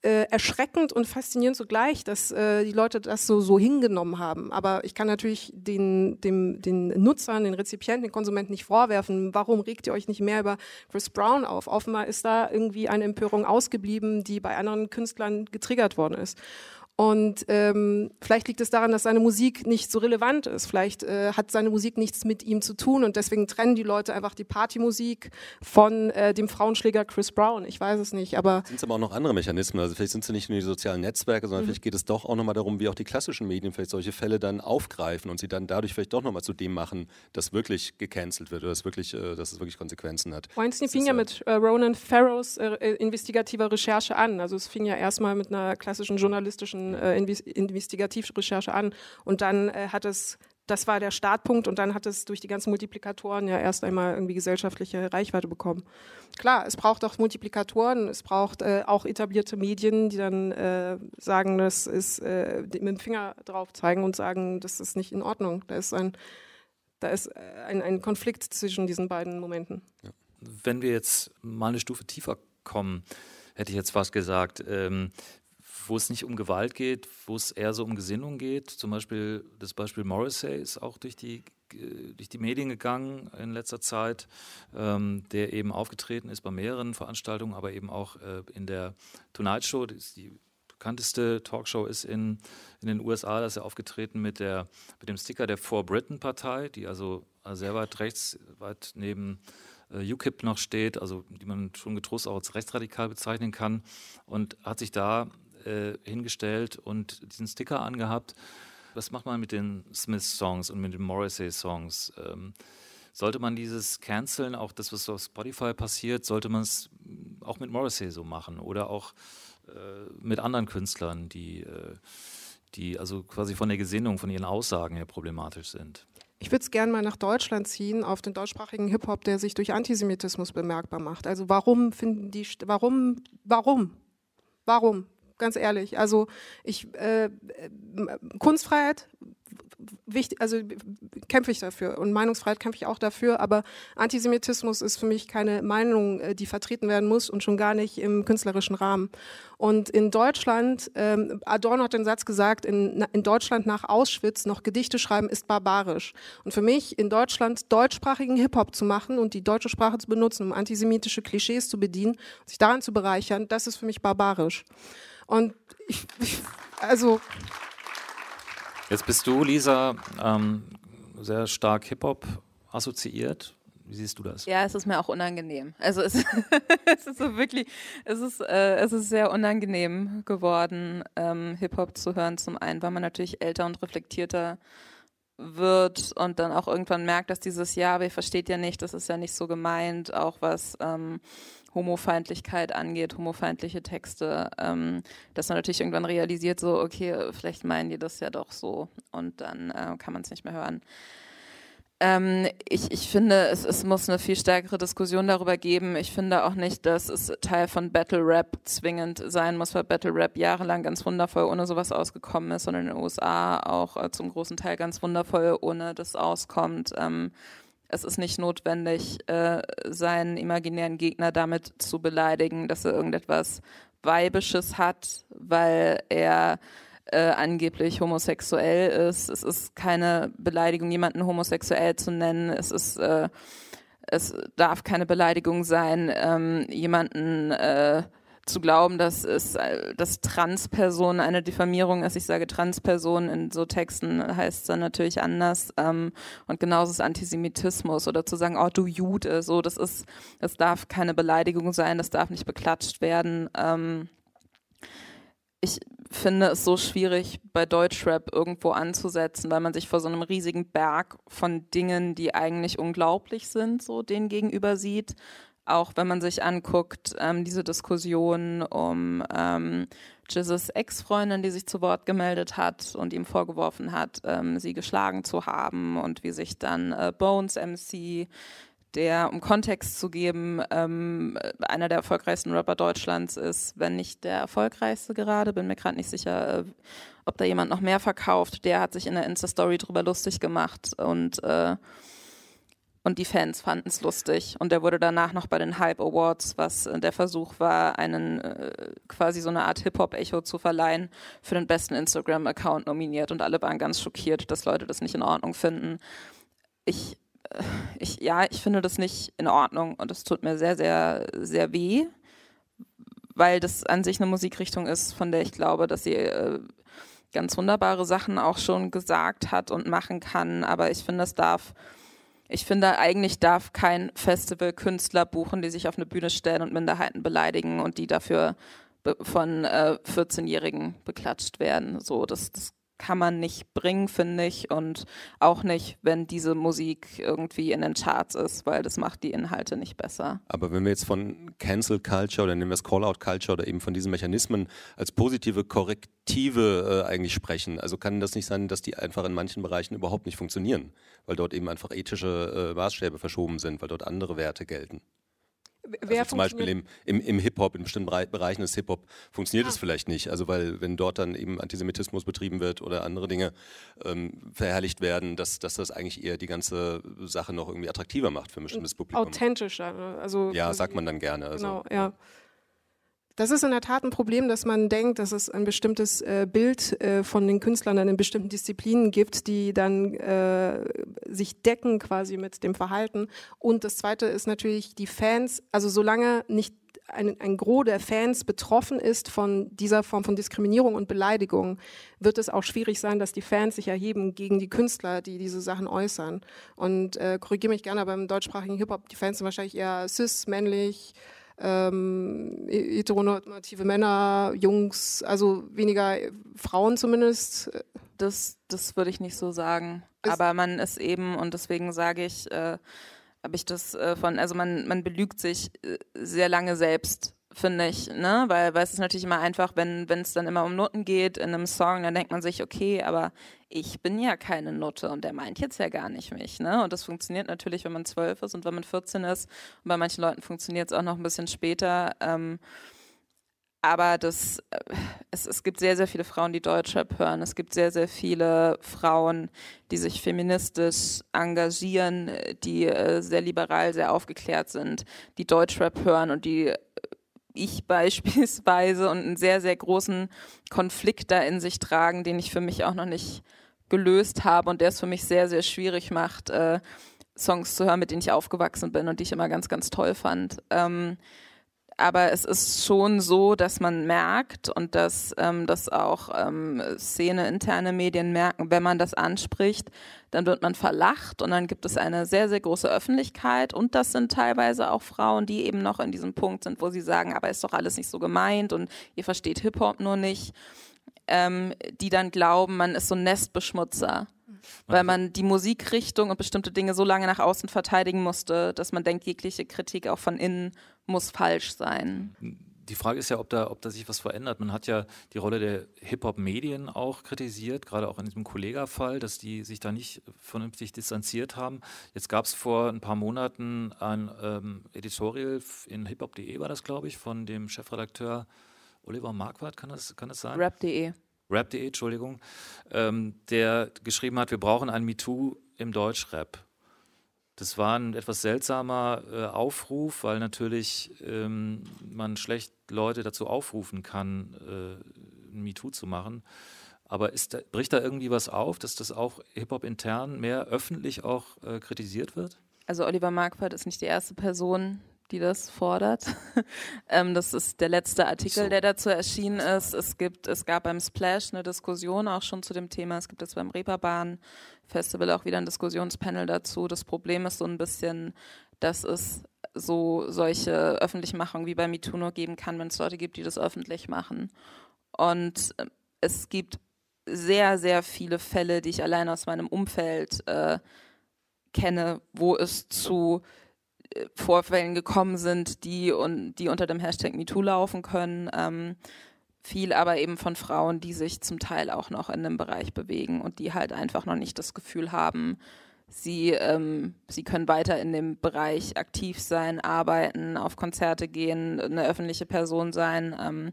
Speaker 7: äh, erschreckend und faszinierend zugleich, dass äh, die Leute das so, so hingenommen haben. Aber ich kann natürlich den, dem, den Nutzern, den Rezipienten, den Konsumenten nicht vorwerfen, warum regt ihr euch nicht mehr über Chris Brown auf? Offenbar ist da irgendwie eine Empörung ausgeblieben, die bei anderen Künstlern getriggert worden ist. Und ähm, vielleicht liegt es daran, dass seine Musik nicht so relevant ist. Vielleicht äh, hat seine Musik nichts mit ihm zu tun und deswegen trennen die Leute einfach die Partymusik von äh, dem Frauenschläger Chris Brown. Ich weiß es nicht, aber
Speaker 2: sind es aber auch noch andere Mechanismen. Also vielleicht sind es nicht nur die sozialen Netzwerke, sondern mhm. vielleicht geht es doch auch nochmal darum, wie auch die klassischen Medien vielleicht solche Fälle dann aufgreifen und sie dann dadurch vielleicht doch nochmal zu dem machen, das wirklich gecancelt wird oder das wirklich, äh, dass es wirklich Konsequenzen hat.
Speaker 7: Weinstein fing ja mit äh, Ronan Farrows äh, äh, investigativer Recherche an. Also es fing ja erstmal mit einer klassischen journalistischen äh, Investigativrecherche an und dann äh, hat es das war der Startpunkt und dann hat es durch die ganzen Multiplikatoren ja erst einmal irgendwie gesellschaftliche Reichweite bekommen. Klar, es braucht auch Multiplikatoren, es braucht äh, auch etablierte Medien, die dann äh, sagen, das ist äh, mit dem Finger drauf zeigen und sagen, das ist nicht in Ordnung. Da ist ein, da ist äh, ein, ein Konflikt zwischen diesen beiden Momenten. Ja.
Speaker 4: Wenn wir jetzt mal eine Stufe tiefer kommen, hätte ich jetzt fast gesagt, ähm, wo es nicht um Gewalt geht, wo es eher so um Gesinnung geht. Zum Beispiel das Beispiel Morrissey ist auch durch die, durch die Medien gegangen in letzter Zeit, ähm, der eben aufgetreten ist bei mehreren Veranstaltungen, aber eben auch äh, in der Tonight Show, die, die bekannteste Talkshow ist in, in den USA, da ist er aufgetreten mit, der, mit dem Sticker der For Britain Partei, die also sehr weit rechts, weit neben äh, UKIP noch steht, also die man schon getrost auch als rechtsradikal bezeichnen kann und hat sich da äh, hingestellt und diesen Sticker angehabt. Was macht man mit den Smith-Songs und mit den Morrissey-Songs? Ähm, sollte man dieses Canceln, auch das, was auf Spotify passiert, sollte man es auch mit Morrissey so machen oder auch äh, mit anderen Künstlern, die, äh, die also quasi von der Gesinnung, von ihren Aussagen her problematisch sind?
Speaker 7: Ich würde es gerne mal nach Deutschland ziehen, auf den deutschsprachigen Hip-Hop, der sich durch Antisemitismus bemerkbar macht. Also warum finden die, warum, warum, warum ganz ehrlich. Also ich äh, Kunstfreiheit wichtig, also kämpfe ich dafür und Meinungsfreiheit kämpfe ich auch dafür, aber Antisemitismus ist für mich keine Meinung, äh, die vertreten werden muss und schon gar nicht im künstlerischen Rahmen. Und in Deutschland, ähm, Adorno hat den Satz gesagt, in, in Deutschland nach Auschwitz noch Gedichte schreiben ist barbarisch. Und für mich in Deutschland deutschsprachigen Hip-Hop zu machen und die deutsche Sprache zu benutzen, um antisemitische Klischees zu bedienen, sich daran zu bereichern, das ist für mich barbarisch. Und ich, ich also.
Speaker 4: Jetzt bist du, Lisa, ähm, sehr stark Hip-Hop assoziiert. Wie siehst du das?
Speaker 3: Ja, es ist mir auch unangenehm. Also es, [LAUGHS] es ist so wirklich, es ist, äh, es ist sehr unangenehm geworden, ähm, Hip-Hop zu hören. Zum einen, weil man natürlich älter und reflektierter wird und dann auch irgendwann merkt, dass dieses Ja, aber ihr versteht ja nicht, das ist ja nicht so gemeint, auch was ähm, Homofeindlichkeit angeht, homofeindliche Texte, ähm, dass man natürlich irgendwann realisiert, so, okay, vielleicht meinen die das ja doch so und dann äh, kann man es nicht mehr hören. Ähm, ich, ich finde, es, es muss eine viel stärkere Diskussion darüber geben. Ich finde auch nicht, dass es Teil von Battle Rap zwingend sein muss, weil Battle Rap jahrelang ganz wundervoll ohne sowas ausgekommen ist und in den USA auch äh, zum großen Teil ganz wundervoll ohne das auskommt. Ähm, es ist nicht notwendig, äh, seinen imaginären Gegner damit zu beleidigen, dass er irgendetwas Weibisches hat, weil er äh, angeblich homosexuell ist. Es ist keine Beleidigung, jemanden homosexuell zu nennen. Es ist äh, es darf keine Beleidigung sein, ähm, jemanden äh, zu glauben, dass es äh, dass Transperson eine Diffamierung ist. Ich sage Transperson in so Texten heißt es dann natürlich anders. Ähm, und genauso ist Antisemitismus oder zu sagen, oh du Jude, so das ist, das darf keine Beleidigung sein, das darf nicht beklatscht werden. Ähm, ich finde es so schwierig, bei Deutschrap irgendwo anzusetzen, weil man sich vor so einem riesigen Berg von Dingen, die eigentlich unglaublich sind, so den gegenüber sieht auch wenn man sich anguckt, ähm, diese Diskussion um ähm, Jesus Ex-Freundin, die sich zu Wort gemeldet hat und ihm vorgeworfen hat, ähm, sie geschlagen zu haben und wie sich dann äh, Bones MC der, um Kontext zu geben, ähm, einer der erfolgreichsten Rapper Deutschlands ist, wenn nicht der erfolgreichste gerade, bin mir gerade nicht sicher, äh, ob da jemand noch mehr verkauft. Der hat sich in der Insta-Story drüber lustig gemacht und äh, und die Fans fanden es lustig. Und der wurde danach noch bei den Hype Awards, was äh, der Versuch war, einen äh, quasi so eine Art Hip-Hop-Echo zu verleihen, für den besten Instagram-Account nominiert. Und alle waren ganz schockiert, dass Leute das nicht in Ordnung finden. Ich, äh, ich, ja, ich finde das nicht in Ordnung und es tut mir sehr, sehr, sehr weh, weil das an sich eine Musikrichtung ist, von der ich glaube, dass sie äh, ganz wunderbare Sachen auch schon gesagt hat und machen kann. Aber ich finde, es darf, ich finde, eigentlich darf kein Festival Künstler buchen, die sich auf eine Bühne stellen und Minderheiten beleidigen und die dafür von äh, 14-Jährigen beklatscht werden. So, das, das kann man nicht bringen, finde ich. Und auch nicht, wenn diese Musik irgendwie in den Charts ist, weil das macht die Inhalte nicht besser.
Speaker 2: Aber wenn wir jetzt von Cancel Culture oder nehmen wir es Call-out Culture oder eben von diesen Mechanismen als positive Korrektive äh, eigentlich sprechen, also kann das nicht sein, dass die einfach in manchen Bereichen überhaupt nicht funktionieren, weil dort eben einfach ethische äh, Maßstäbe verschoben sind, weil dort andere Werte gelten?
Speaker 7: Wer
Speaker 2: also zum Beispiel im, im, im Hip-Hop, in bestimmten Bereichen des Hip-Hop funktioniert es ah. vielleicht nicht. Also weil wenn dort dann eben Antisemitismus betrieben wird oder andere Dinge ähm, verherrlicht werden, dass, dass das eigentlich eher die ganze Sache noch irgendwie attraktiver macht für ein bestimmtes Publikum.
Speaker 7: Authentischer. Ne? Also,
Speaker 2: ja, sagt man dann gerne. Also,
Speaker 7: genau, ja. Das ist in der Tat ein Problem, dass man denkt, dass es ein bestimmtes äh, Bild äh, von den Künstlern in bestimmten Disziplinen gibt, die dann äh, sich decken quasi mit dem Verhalten. Und das Zweite ist natürlich die Fans, also solange nicht ein, ein Gros der Fans betroffen ist von dieser Form von Diskriminierung und Beleidigung, wird es auch schwierig sein, dass die Fans sich erheben gegen die Künstler, die diese Sachen äußern. Und äh, korrigiere mich gerne, beim deutschsprachigen Hip-Hop, die Fans sind wahrscheinlich eher cis, männlich, ähm, heteronormative Männer, Jungs, also weniger Frauen zumindest.
Speaker 3: Das, das würde ich nicht so sagen. Aber man ist eben, und deswegen sage ich, äh, habe ich das äh, von, also man, man belügt sich äh, sehr lange selbst finde ich, ne? Weil, weil es ist natürlich immer einfach, wenn es dann immer um Noten geht in einem Song, dann denkt man sich, okay, aber ich bin ja keine Note und der meint jetzt ja gar nicht mich, ne? Und das funktioniert natürlich, wenn man zwölf ist und wenn man 14 ist. Und bei manchen Leuten funktioniert es auch noch ein bisschen später. Ähm, aber das, äh, es, es gibt sehr, sehr viele Frauen, die Deutschrap hören. Es gibt sehr, sehr viele Frauen, die sich feministisch engagieren, die äh, sehr liberal, sehr aufgeklärt sind, die Deutschrap hören und die ich [LAUGHS] beispielsweise und einen sehr, sehr großen Konflikt da in sich tragen, den ich für mich auch noch nicht gelöst habe und der es für mich sehr, sehr schwierig macht, äh, Songs zu hören, mit denen ich aufgewachsen bin und die ich immer ganz, ganz toll fand. Ähm, aber es ist schon so, dass man merkt und dass ähm, das auch ähm, Szene-interne Medien merken, wenn man das anspricht, dann wird man verlacht und dann gibt es eine sehr, sehr große Öffentlichkeit. Und das sind teilweise auch Frauen, die eben noch in diesem Punkt sind, wo sie sagen, aber ist doch alles nicht so gemeint und ihr versteht Hip-Hop nur nicht, ähm, die dann glauben, man ist so ein Nestbeschmutzer weil man die Musikrichtung und bestimmte Dinge so lange nach außen verteidigen musste, dass man denkt, jegliche Kritik auch von innen muss falsch sein.
Speaker 4: Die Frage ist ja, ob da, ob da sich was verändert. Man hat ja die Rolle der Hip-Hop-Medien auch kritisiert, gerade auch in diesem Kollega-Fall, dass die sich da nicht vernünftig distanziert haben. Jetzt gab es vor ein paar Monaten ein ähm, Editorial in hiphop.de, war das, glaube ich, von dem Chefredakteur Oliver Marquardt, kann das, kann das sein?
Speaker 3: Rap.de.
Speaker 4: Rap.de, Entschuldigung, ähm, der geschrieben hat, wir brauchen ein MeToo im Deutschrap. Das war ein etwas seltsamer äh, Aufruf, weil natürlich ähm, man schlecht Leute dazu aufrufen kann, äh, ein MeToo zu machen. Aber da, bricht da irgendwie was auf, dass das auch Hip-Hop intern mehr öffentlich auch äh, kritisiert wird?
Speaker 3: Also Oliver Marquardt ist nicht die erste Person, die das fordert. [LAUGHS] ähm, das ist der letzte Artikel, so. der dazu erschienen ist. Es gibt, es gab beim Splash eine Diskussion auch schon zu dem Thema. Es gibt jetzt beim Reeperbahn Festival auch wieder ein Diskussionspanel dazu. Das Problem ist so ein bisschen, dass es so solche öffentlichen Machungen wie bei MeToo nur geben kann, wenn es Leute gibt, die das öffentlich machen. Und äh, es gibt sehr, sehr viele Fälle, die ich allein aus meinem Umfeld äh, kenne, wo es zu Vorfällen gekommen sind, die, und, die unter dem Hashtag MeToo laufen können. Ähm, viel aber eben von Frauen, die sich zum Teil auch noch in dem Bereich bewegen und die halt einfach noch nicht das Gefühl haben, sie, ähm, sie können weiter in dem Bereich aktiv sein, arbeiten, auf Konzerte gehen, eine öffentliche Person sein. Ähm,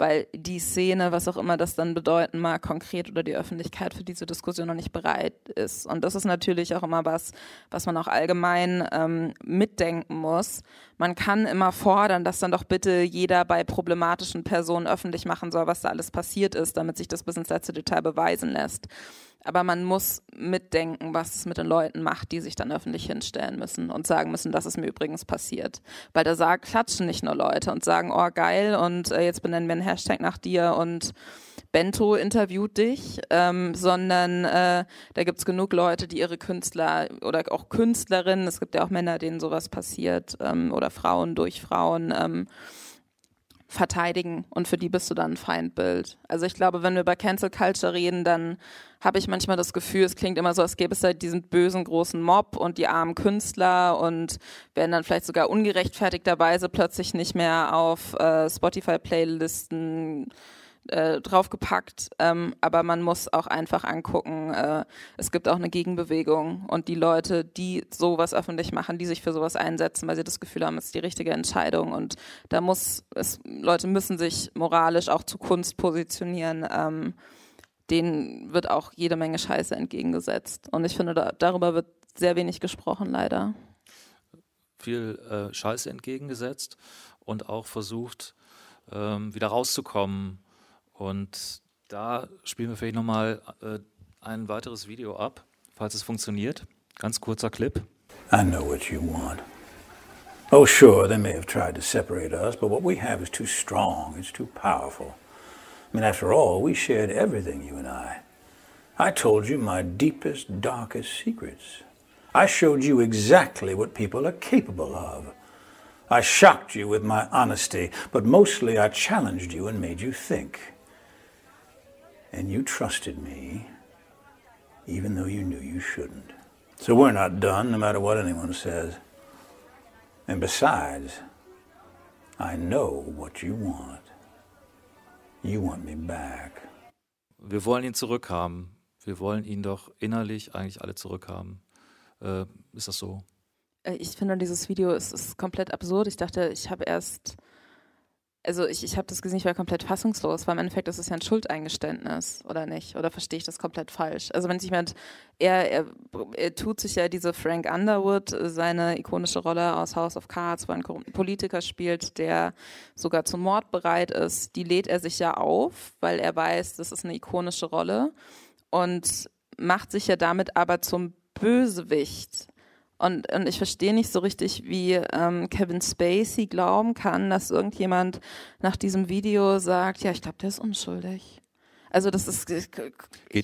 Speaker 3: weil die Szene, was auch immer das dann bedeuten mag, konkret oder die Öffentlichkeit für diese Diskussion noch nicht bereit ist. Und das ist natürlich auch immer was, was man auch allgemein ähm, mitdenken muss. Man kann immer fordern, dass dann doch bitte jeder bei problematischen Personen öffentlich machen soll, was da alles passiert ist, damit sich das bis ins letzte Detail beweisen lässt. Aber man muss mitdenken, was es mit den Leuten macht, die sich dann öffentlich hinstellen müssen und sagen müssen, das ist mir übrigens passiert. Weil da sagen, klatschen nicht nur Leute und sagen, oh geil, und äh, jetzt benennen wir einen Hashtag nach dir und Bento interviewt dich, ähm, sondern äh, da gibt's genug Leute, die ihre Künstler oder auch Künstlerinnen, es gibt ja auch Männer, denen sowas passiert, ähm, oder Frauen durch Frauen, ähm, verteidigen und für die bist du dann ein Feindbild. Also ich glaube, wenn wir über Cancel Culture reden, dann habe ich manchmal das Gefühl, es klingt immer so, als gäbe es halt diesen bösen großen Mob und die armen Künstler und werden dann vielleicht sogar ungerechtfertigterweise plötzlich nicht mehr auf äh, Spotify-Playlisten äh, draufgepackt, ähm, aber man muss auch einfach angucken, äh, es gibt auch eine Gegenbewegung und die Leute, die sowas öffentlich machen, die sich für sowas einsetzen, weil sie das Gefühl haben, es ist die richtige Entscheidung und da muss es, Leute müssen sich moralisch auch zu Kunst positionieren. Ähm, denen wird auch jede Menge Scheiße entgegengesetzt und ich finde, da, darüber wird sehr wenig gesprochen, leider.
Speaker 4: Viel äh, Scheiße entgegengesetzt und auch versucht, ähm, wieder rauszukommen und da spielen wir vielleicht nochmal äh, ein weiteres Video ab, falls es funktioniert. Ganz kurzer Clip.
Speaker 8: I know what you want. Oh, sure, they may have tried to separate us, but what we have is too strong, it's too powerful. I mean, after all, we shared everything, you and I. I told you my deepest, darkest secrets. I showed you exactly what people are capable of. I shocked you with my honesty, but mostly I challenged you and made you think. And you trusted me, even though you knew you shouldn't. So we're not done, no matter what anyone says. And besides, I know what you want. You want me back.
Speaker 4: Wir wollen ihn zurückhaben. Wir wollen ihn doch innerlich eigentlich alle zurückhaben. Äh, ist das so?
Speaker 3: Äh, ich finde, dieses Video ist, ist komplett absurd. Ich dachte, ich habe erst also ich, ich habe das gesehen, ich war komplett fassungslos, weil im Endeffekt ist es ja ein Schuldeingeständnis, oder nicht? Oder verstehe ich das komplett falsch? Also wenn sich jemand, er, er, er tut sich ja diese Frank Underwood, seine ikonische Rolle aus House of Cards, wo ein Politiker spielt, der sogar zum Mord bereit ist, die lädt er sich ja auf, weil er weiß, das ist eine ikonische Rolle und macht sich ja damit aber zum Bösewicht und, und ich verstehe nicht so richtig, wie ähm, Kevin Spacey glauben kann, dass irgendjemand nach diesem Video sagt, ja, ich glaube, der ist unschuldig. Also das ist
Speaker 2: geht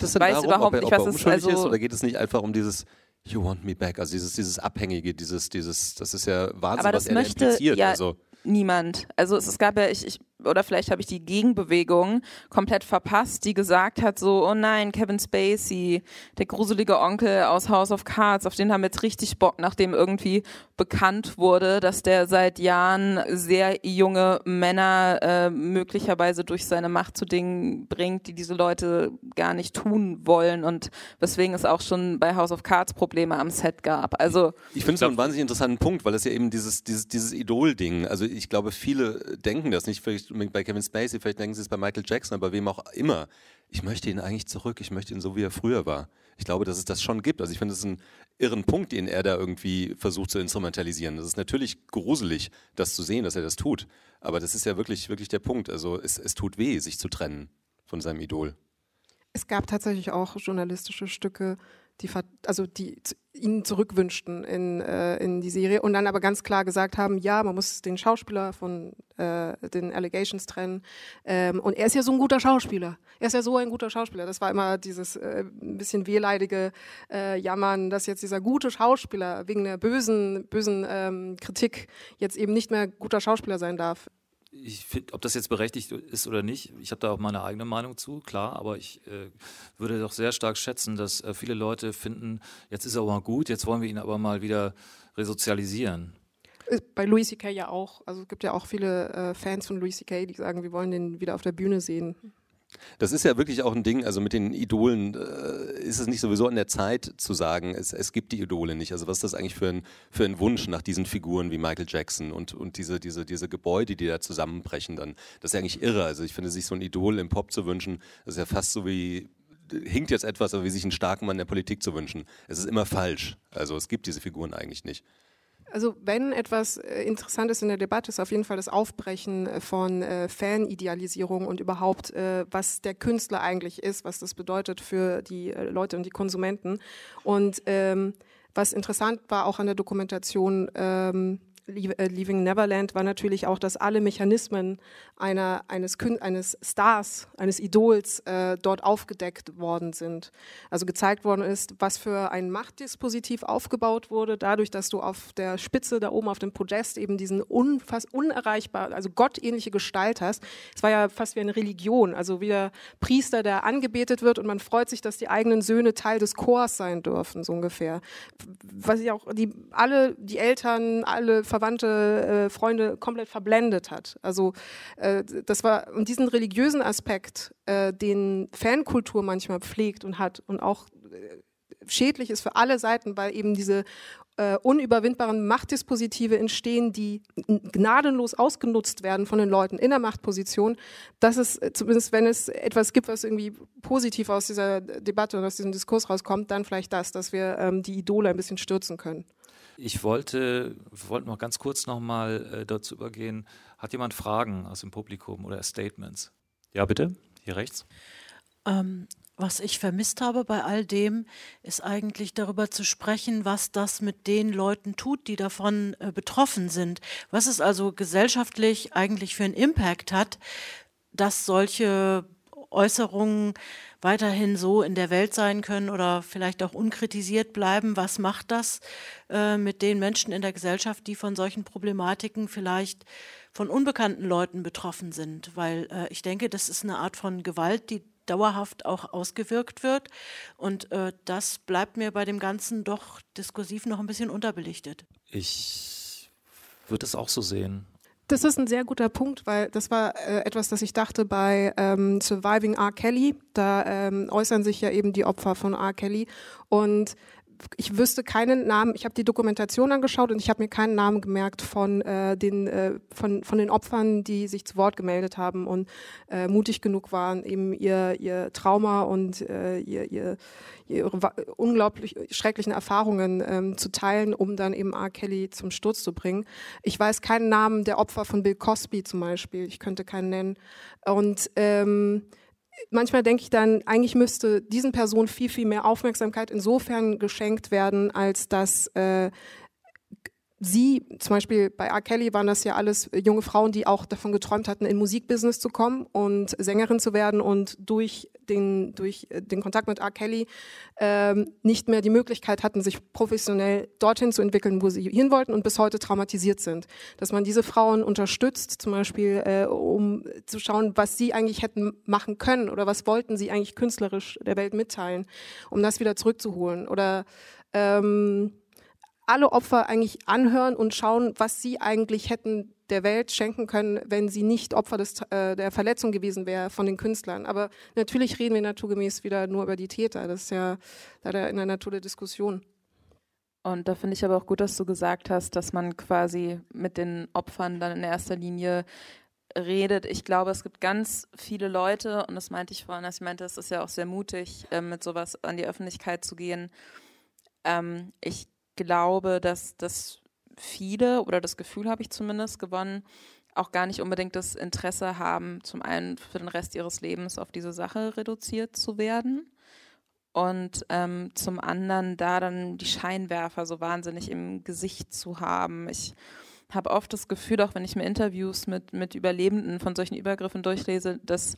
Speaker 2: das es denn weiß darum, überhaupt ob er, nicht, was es also ist oder geht es nicht einfach um dieses You want me back, also dieses dieses abhängige, dieses dieses das ist ja Wahnsinn, was er
Speaker 3: möchte,
Speaker 2: impliziert,
Speaker 3: ja,
Speaker 2: also
Speaker 3: niemand. Also es, es gab ja ich, ich oder vielleicht habe ich die Gegenbewegung komplett verpasst, die gesagt hat so, oh nein, Kevin Spacey, der gruselige Onkel aus House of Cards, auf den haben wir jetzt richtig Bock, nachdem irgendwie bekannt wurde, dass der seit Jahren sehr junge Männer äh, möglicherweise durch seine Macht zu Dingen bringt, die diese Leute gar nicht tun wollen und weswegen es auch schon bei House of Cards Probleme am Set gab. Also
Speaker 2: ich finde es einen wahnsinnig interessanten Punkt, weil es ja eben dieses dieses dieses Idol-Ding, also ich glaube viele denken das nicht, vielleicht bei Kevin Spacey, vielleicht denken Sie es bei Michael Jackson, aber wem auch immer. Ich möchte ihn eigentlich zurück, ich möchte ihn so, wie er früher war. Ich glaube, dass es das schon gibt. Also ich finde, es ist ein irren Punkt, den er da irgendwie versucht zu instrumentalisieren. Das ist natürlich gruselig, das zu sehen, dass er das tut. Aber das ist ja wirklich, wirklich der Punkt. Also es, es tut weh, sich zu trennen von seinem Idol.
Speaker 7: Es gab tatsächlich auch journalistische Stücke, die, also die ihn zurückwünschten in, äh, in die Serie und dann aber ganz klar gesagt haben, ja, man muss den Schauspieler von äh, den Allegations trennen. Ähm, und er ist ja so ein guter Schauspieler. Er ist ja so ein guter Schauspieler. Das war immer dieses äh, ein bisschen wehleidige äh, Jammern, dass jetzt dieser gute Schauspieler wegen der bösen, bösen ähm, Kritik jetzt eben nicht mehr guter Schauspieler sein darf
Speaker 4: ich finde, ob das jetzt berechtigt ist oder nicht, ich habe da auch meine eigene Meinung zu, klar, aber ich äh, würde doch sehr stark schätzen, dass äh, viele Leute finden, jetzt ist er aber gut, jetzt wollen wir ihn aber mal wieder resozialisieren.
Speaker 7: Bei Louis C.K. ja auch. Also es gibt ja auch viele äh, Fans von Louis C.K., die sagen, wir wollen den wieder auf der Bühne sehen.
Speaker 2: Das ist ja wirklich auch ein Ding, also mit den Idolen äh, ist es nicht sowieso an der Zeit zu sagen, es, es gibt die Idole nicht. Also was ist das eigentlich für ein, für ein Wunsch nach diesen Figuren wie Michael Jackson und, und diese, diese, diese Gebäude, die da zusammenbrechen dann. Das ist ja eigentlich irre. Also ich finde, sich so ein Idol im Pop zu wünschen, das ist ja fast so wie, hinkt jetzt etwas, aber wie sich einen starken Mann der Politik zu wünschen. Es ist immer falsch. Also es gibt diese Figuren eigentlich nicht.
Speaker 7: Also wenn etwas äh, interessant ist in der Debatte, ist auf jeden Fall das Aufbrechen äh, von äh, Fanidealisierung und überhaupt, äh, was der Künstler eigentlich ist, was das bedeutet für die äh, Leute und die Konsumenten. Und ähm, was interessant war auch an der Dokumentation, ähm, äh, Leaving Neverland war natürlich auch, dass alle Mechanismen einer, eines, eines Stars, eines Idols äh, dort aufgedeckt worden sind. Also gezeigt worden ist, was für ein Machtdispositiv aufgebaut wurde, dadurch, dass du auf der Spitze da oben auf dem Podest eben diesen unfass unerreichbar, also gottähnliche Gestalt hast. Es war ja fast wie eine Religion, also wie der Priester, der angebetet wird und man freut sich, dass die eigenen Söhne Teil des Chors sein dürfen, so ungefähr. Was ich auch, die, alle, die Eltern, alle Verwandte, äh, Freunde komplett verblendet hat. Also äh, das war und diesen religiösen Aspekt, äh, den Fankultur manchmal pflegt und hat und auch äh, schädlich ist für alle Seiten, weil eben diese äh, unüberwindbaren Machtdispositive entstehen, die gnadenlos ausgenutzt werden von den Leuten in der Machtposition. Das ist äh, zumindest, wenn es etwas gibt, was irgendwie positiv aus dieser Debatte und aus diesem Diskurs rauskommt, dann vielleicht das, dass wir ähm, die Idole ein bisschen stürzen können.
Speaker 4: Ich wollte, wollte noch ganz kurz nochmal äh, dazu übergehen. Hat jemand Fragen aus dem Publikum oder Statements? Ja, bitte, hier rechts.
Speaker 9: Ähm, was ich vermisst habe bei all dem, ist eigentlich darüber zu sprechen, was das mit den Leuten tut, die davon äh, betroffen sind. Was es also gesellschaftlich eigentlich für einen Impact hat, dass solche Äußerungen weiterhin so in der Welt sein können oder vielleicht auch unkritisiert bleiben. Was macht das äh, mit den Menschen in der Gesellschaft, die von solchen Problematiken vielleicht von unbekannten Leuten betroffen sind? Weil äh, ich denke, das ist eine Art von Gewalt, die dauerhaft auch ausgewirkt wird. Und äh, das bleibt mir bei dem Ganzen doch diskursiv noch ein bisschen unterbelichtet.
Speaker 4: Ich würde es auch so sehen.
Speaker 7: Das ist ein sehr guter Punkt, weil das war äh, etwas, das ich dachte bei ähm, Surviving R. Kelly. Da ähm, äußern sich ja eben die Opfer von R. Kelly. Und ich wüsste keinen Namen, ich habe die Dokumentation angeschaut und ich habe mir keinen Namen gemerkt von, äh, den, äh, von, von den Opfern, die sich zu Wort gemeldet haben und äh, mutig genug waren, eben ihr, ihr Trauma und äh, ihr, ihr, ihre unglaublich schrecklichen Erfahrungen ähm, zu teilen, um dann eben R. Kelly zum Sturz zu bringen. Ich weiß keinen Namen der Opfer von Bill Cosby zum Beispiel, ich könnte keinen nennen. Und ähm, manchmal denke ich dann, eigentlich müsste diesen Personen viel, viel mehr Aufmerksamkeit insofern geschenkt werden, als dass äh, sie, zum Beispiel bei R. Kelly waren das ja alles junge Frauen, die auch davon geträumt hatten, in Musikbusiness zu kommen und Sängerin zu werden und durch den, durch den Kontakt mit R. Kelly ähm, nicht mehr die Möglichkeit hatten, sich professionell dorthin zu entwickeln, wo sie hin wollten und bis heute traumatisiert sind. Dass man diese Frauen unterstützt, zum Beispiel, äh, um zu schauen, was sie eigentlich hätten machen können oder was wollten sie eigentlich künstlerisch der Welt mitteilen, um das wieder zurückzuholen. Oder ähm, alle Opfer eigentlich anhören und schauen, was sie eigentlich hätten der Welt schenken können, wenn sie nicht Opfer des, äh, der Verletzung gewesen wäre von den Künstlern. Aber natürlich reden wir naturgemäß wieder nur über die Täter. Das ist ja leider in der Natur der Diskussion.
Speaker 3: Und da finde ich aber auch gut, dass du gesagt hast, dass man quasi mit den Opfern dann in erster Linie redet. Ich glaube, es gibt ganz viele Leute, und das meinte ich vorhin, dass ich meinte, es ist ja auch sehr mutig, äh, mit sowas an die Öffentlichkeit zu gehen. Ähm, ich glaube, dass das viele, oder das Gefühl habe ich zumindest gewonnen, auch gar nicht unbedingt das Interesse haben, zum einen für den Rest ihres Lebens auf diese Sache reduziert zu werden und ähm, zum anderen da dann die Scheinwerfer so wahnsinnig im Gesicht zu haben. Ich habe oft das Gefühl, auch wenn ich mir Interviews mit, mit Überlebenden von solchen Übergriffen durchlese, dass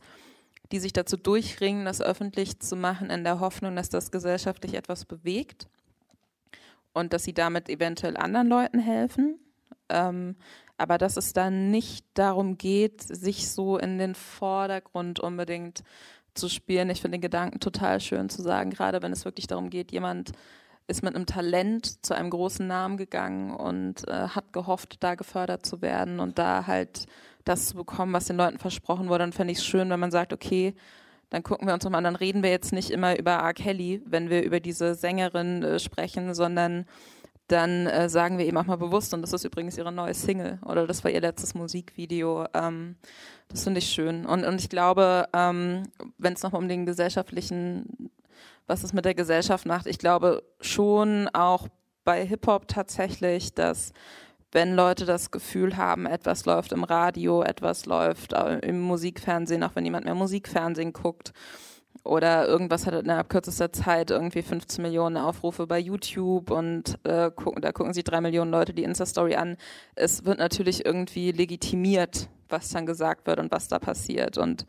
Speaker 3: die sich dazu durchringen, das öffentlich zu machen, in der Hoffnung, dass das gesellschaftlich etwas bewegt und dass sie damit eventuell anderen Leuten helfen. Ähm, aber dass es dann nicht darum geht, sich so in den Vordergrund unbedingt zu spielen. Ich finde den Gedanken total schön zu sagen, gerade wenn es wirklich darum geht, jemand ist mit einem Talent zu einem großen Namen gegangen und äh, hat gehofft, da gefördert zu werden und da halt das zu bekommen, was den Leuten versprochen wurde. Dann fände ich es schön, wenn man sagt, okay, dann gucken wir uns nochmal an, dann reden wir jetzt nicht immer über R. Kelly, wenn wir über diese Sängerin äh, sprechen, sondern dann äh, sagen wir eben auch mal bewusst, und das ist übrigens ihre neue Single oder das war ihr letztes Musikvideo. Ähm, das finde ich schön. Und, und ich glaube, ähm, wenn es nochmal um den gesellschaftlichen, was es mit der Gesellschaft macht, ich glaube schon auch bei Hip-Hop tatsächlich, dass wenn Leute das Gefühl haben, etwas läuft im Radio, etwas läuft äh, im Musikfernsehen, auch wenn niemand mehr Musikfernsehen guckt, oder irgendwas hat innerhalb kürzester Zeit irgendwie 15 Millionen Aufrufe bei YouTube und äh, gucken, da gucken sich drei Millionen Leute die Insta-Story an. Es wird natürlich irgendwie legitimiert, was dann gesagt wird und was da passiert. Und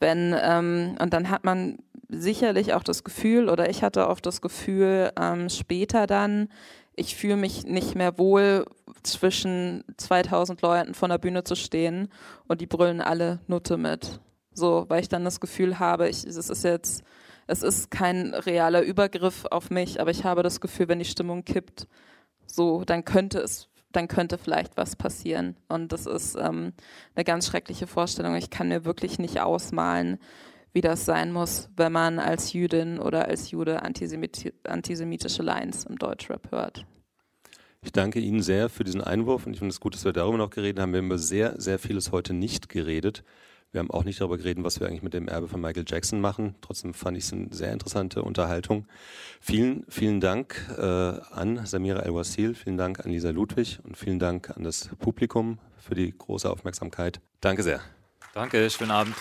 Speaker 3: wenn, ähm, und dann hat man sicherlich auch das Gefühl, oder ich hatte auch das Gefühl, ähm, später dann, ich fühle mich nicht mehr wohl, zwischen 2000 Leuten vor der Bühne zu stehen und die brüllen alle Nutte mit. So, weil ich dann das Gefühl habe, ich, es ist jetzt, es ist kein realer Übergriff auf mich, aber ich habe das Gefühl, wenn die Stimmung kippt, so, dann könnte es, dann könnte vielleicht was passieren. Und das ist ähm, eine ganz schreckliche Vorstellung. Ich kann mir wirklich nicht ausmalen, wie das sein muss, wenn man als Jüdin oder als Jude antisemit antisemitische Lines im Deutschrap hört.
Speaker 2: Ich danke Ihnen sehr für diesen Einwurf und ich finde es gut, dass wir darüber noch geredet haben. Wir haben über sehr, sehr vieles heute nicht geredet. Wir haben auch nicht darüber geredet, was wir eigentlich mit dem Erbe von Michael Jackson machen. Trotzdem fand ich es eine sehr interessante Unterhaltung. Vielen, vielen Dank äh, an Samira El-Wasil, vielen Dank an Lisa Ludwig und vielen Dank an das Publikum für die große Aufmerksamkeit. Danke sehr.
Speaker 4: Danke, schönen Abend.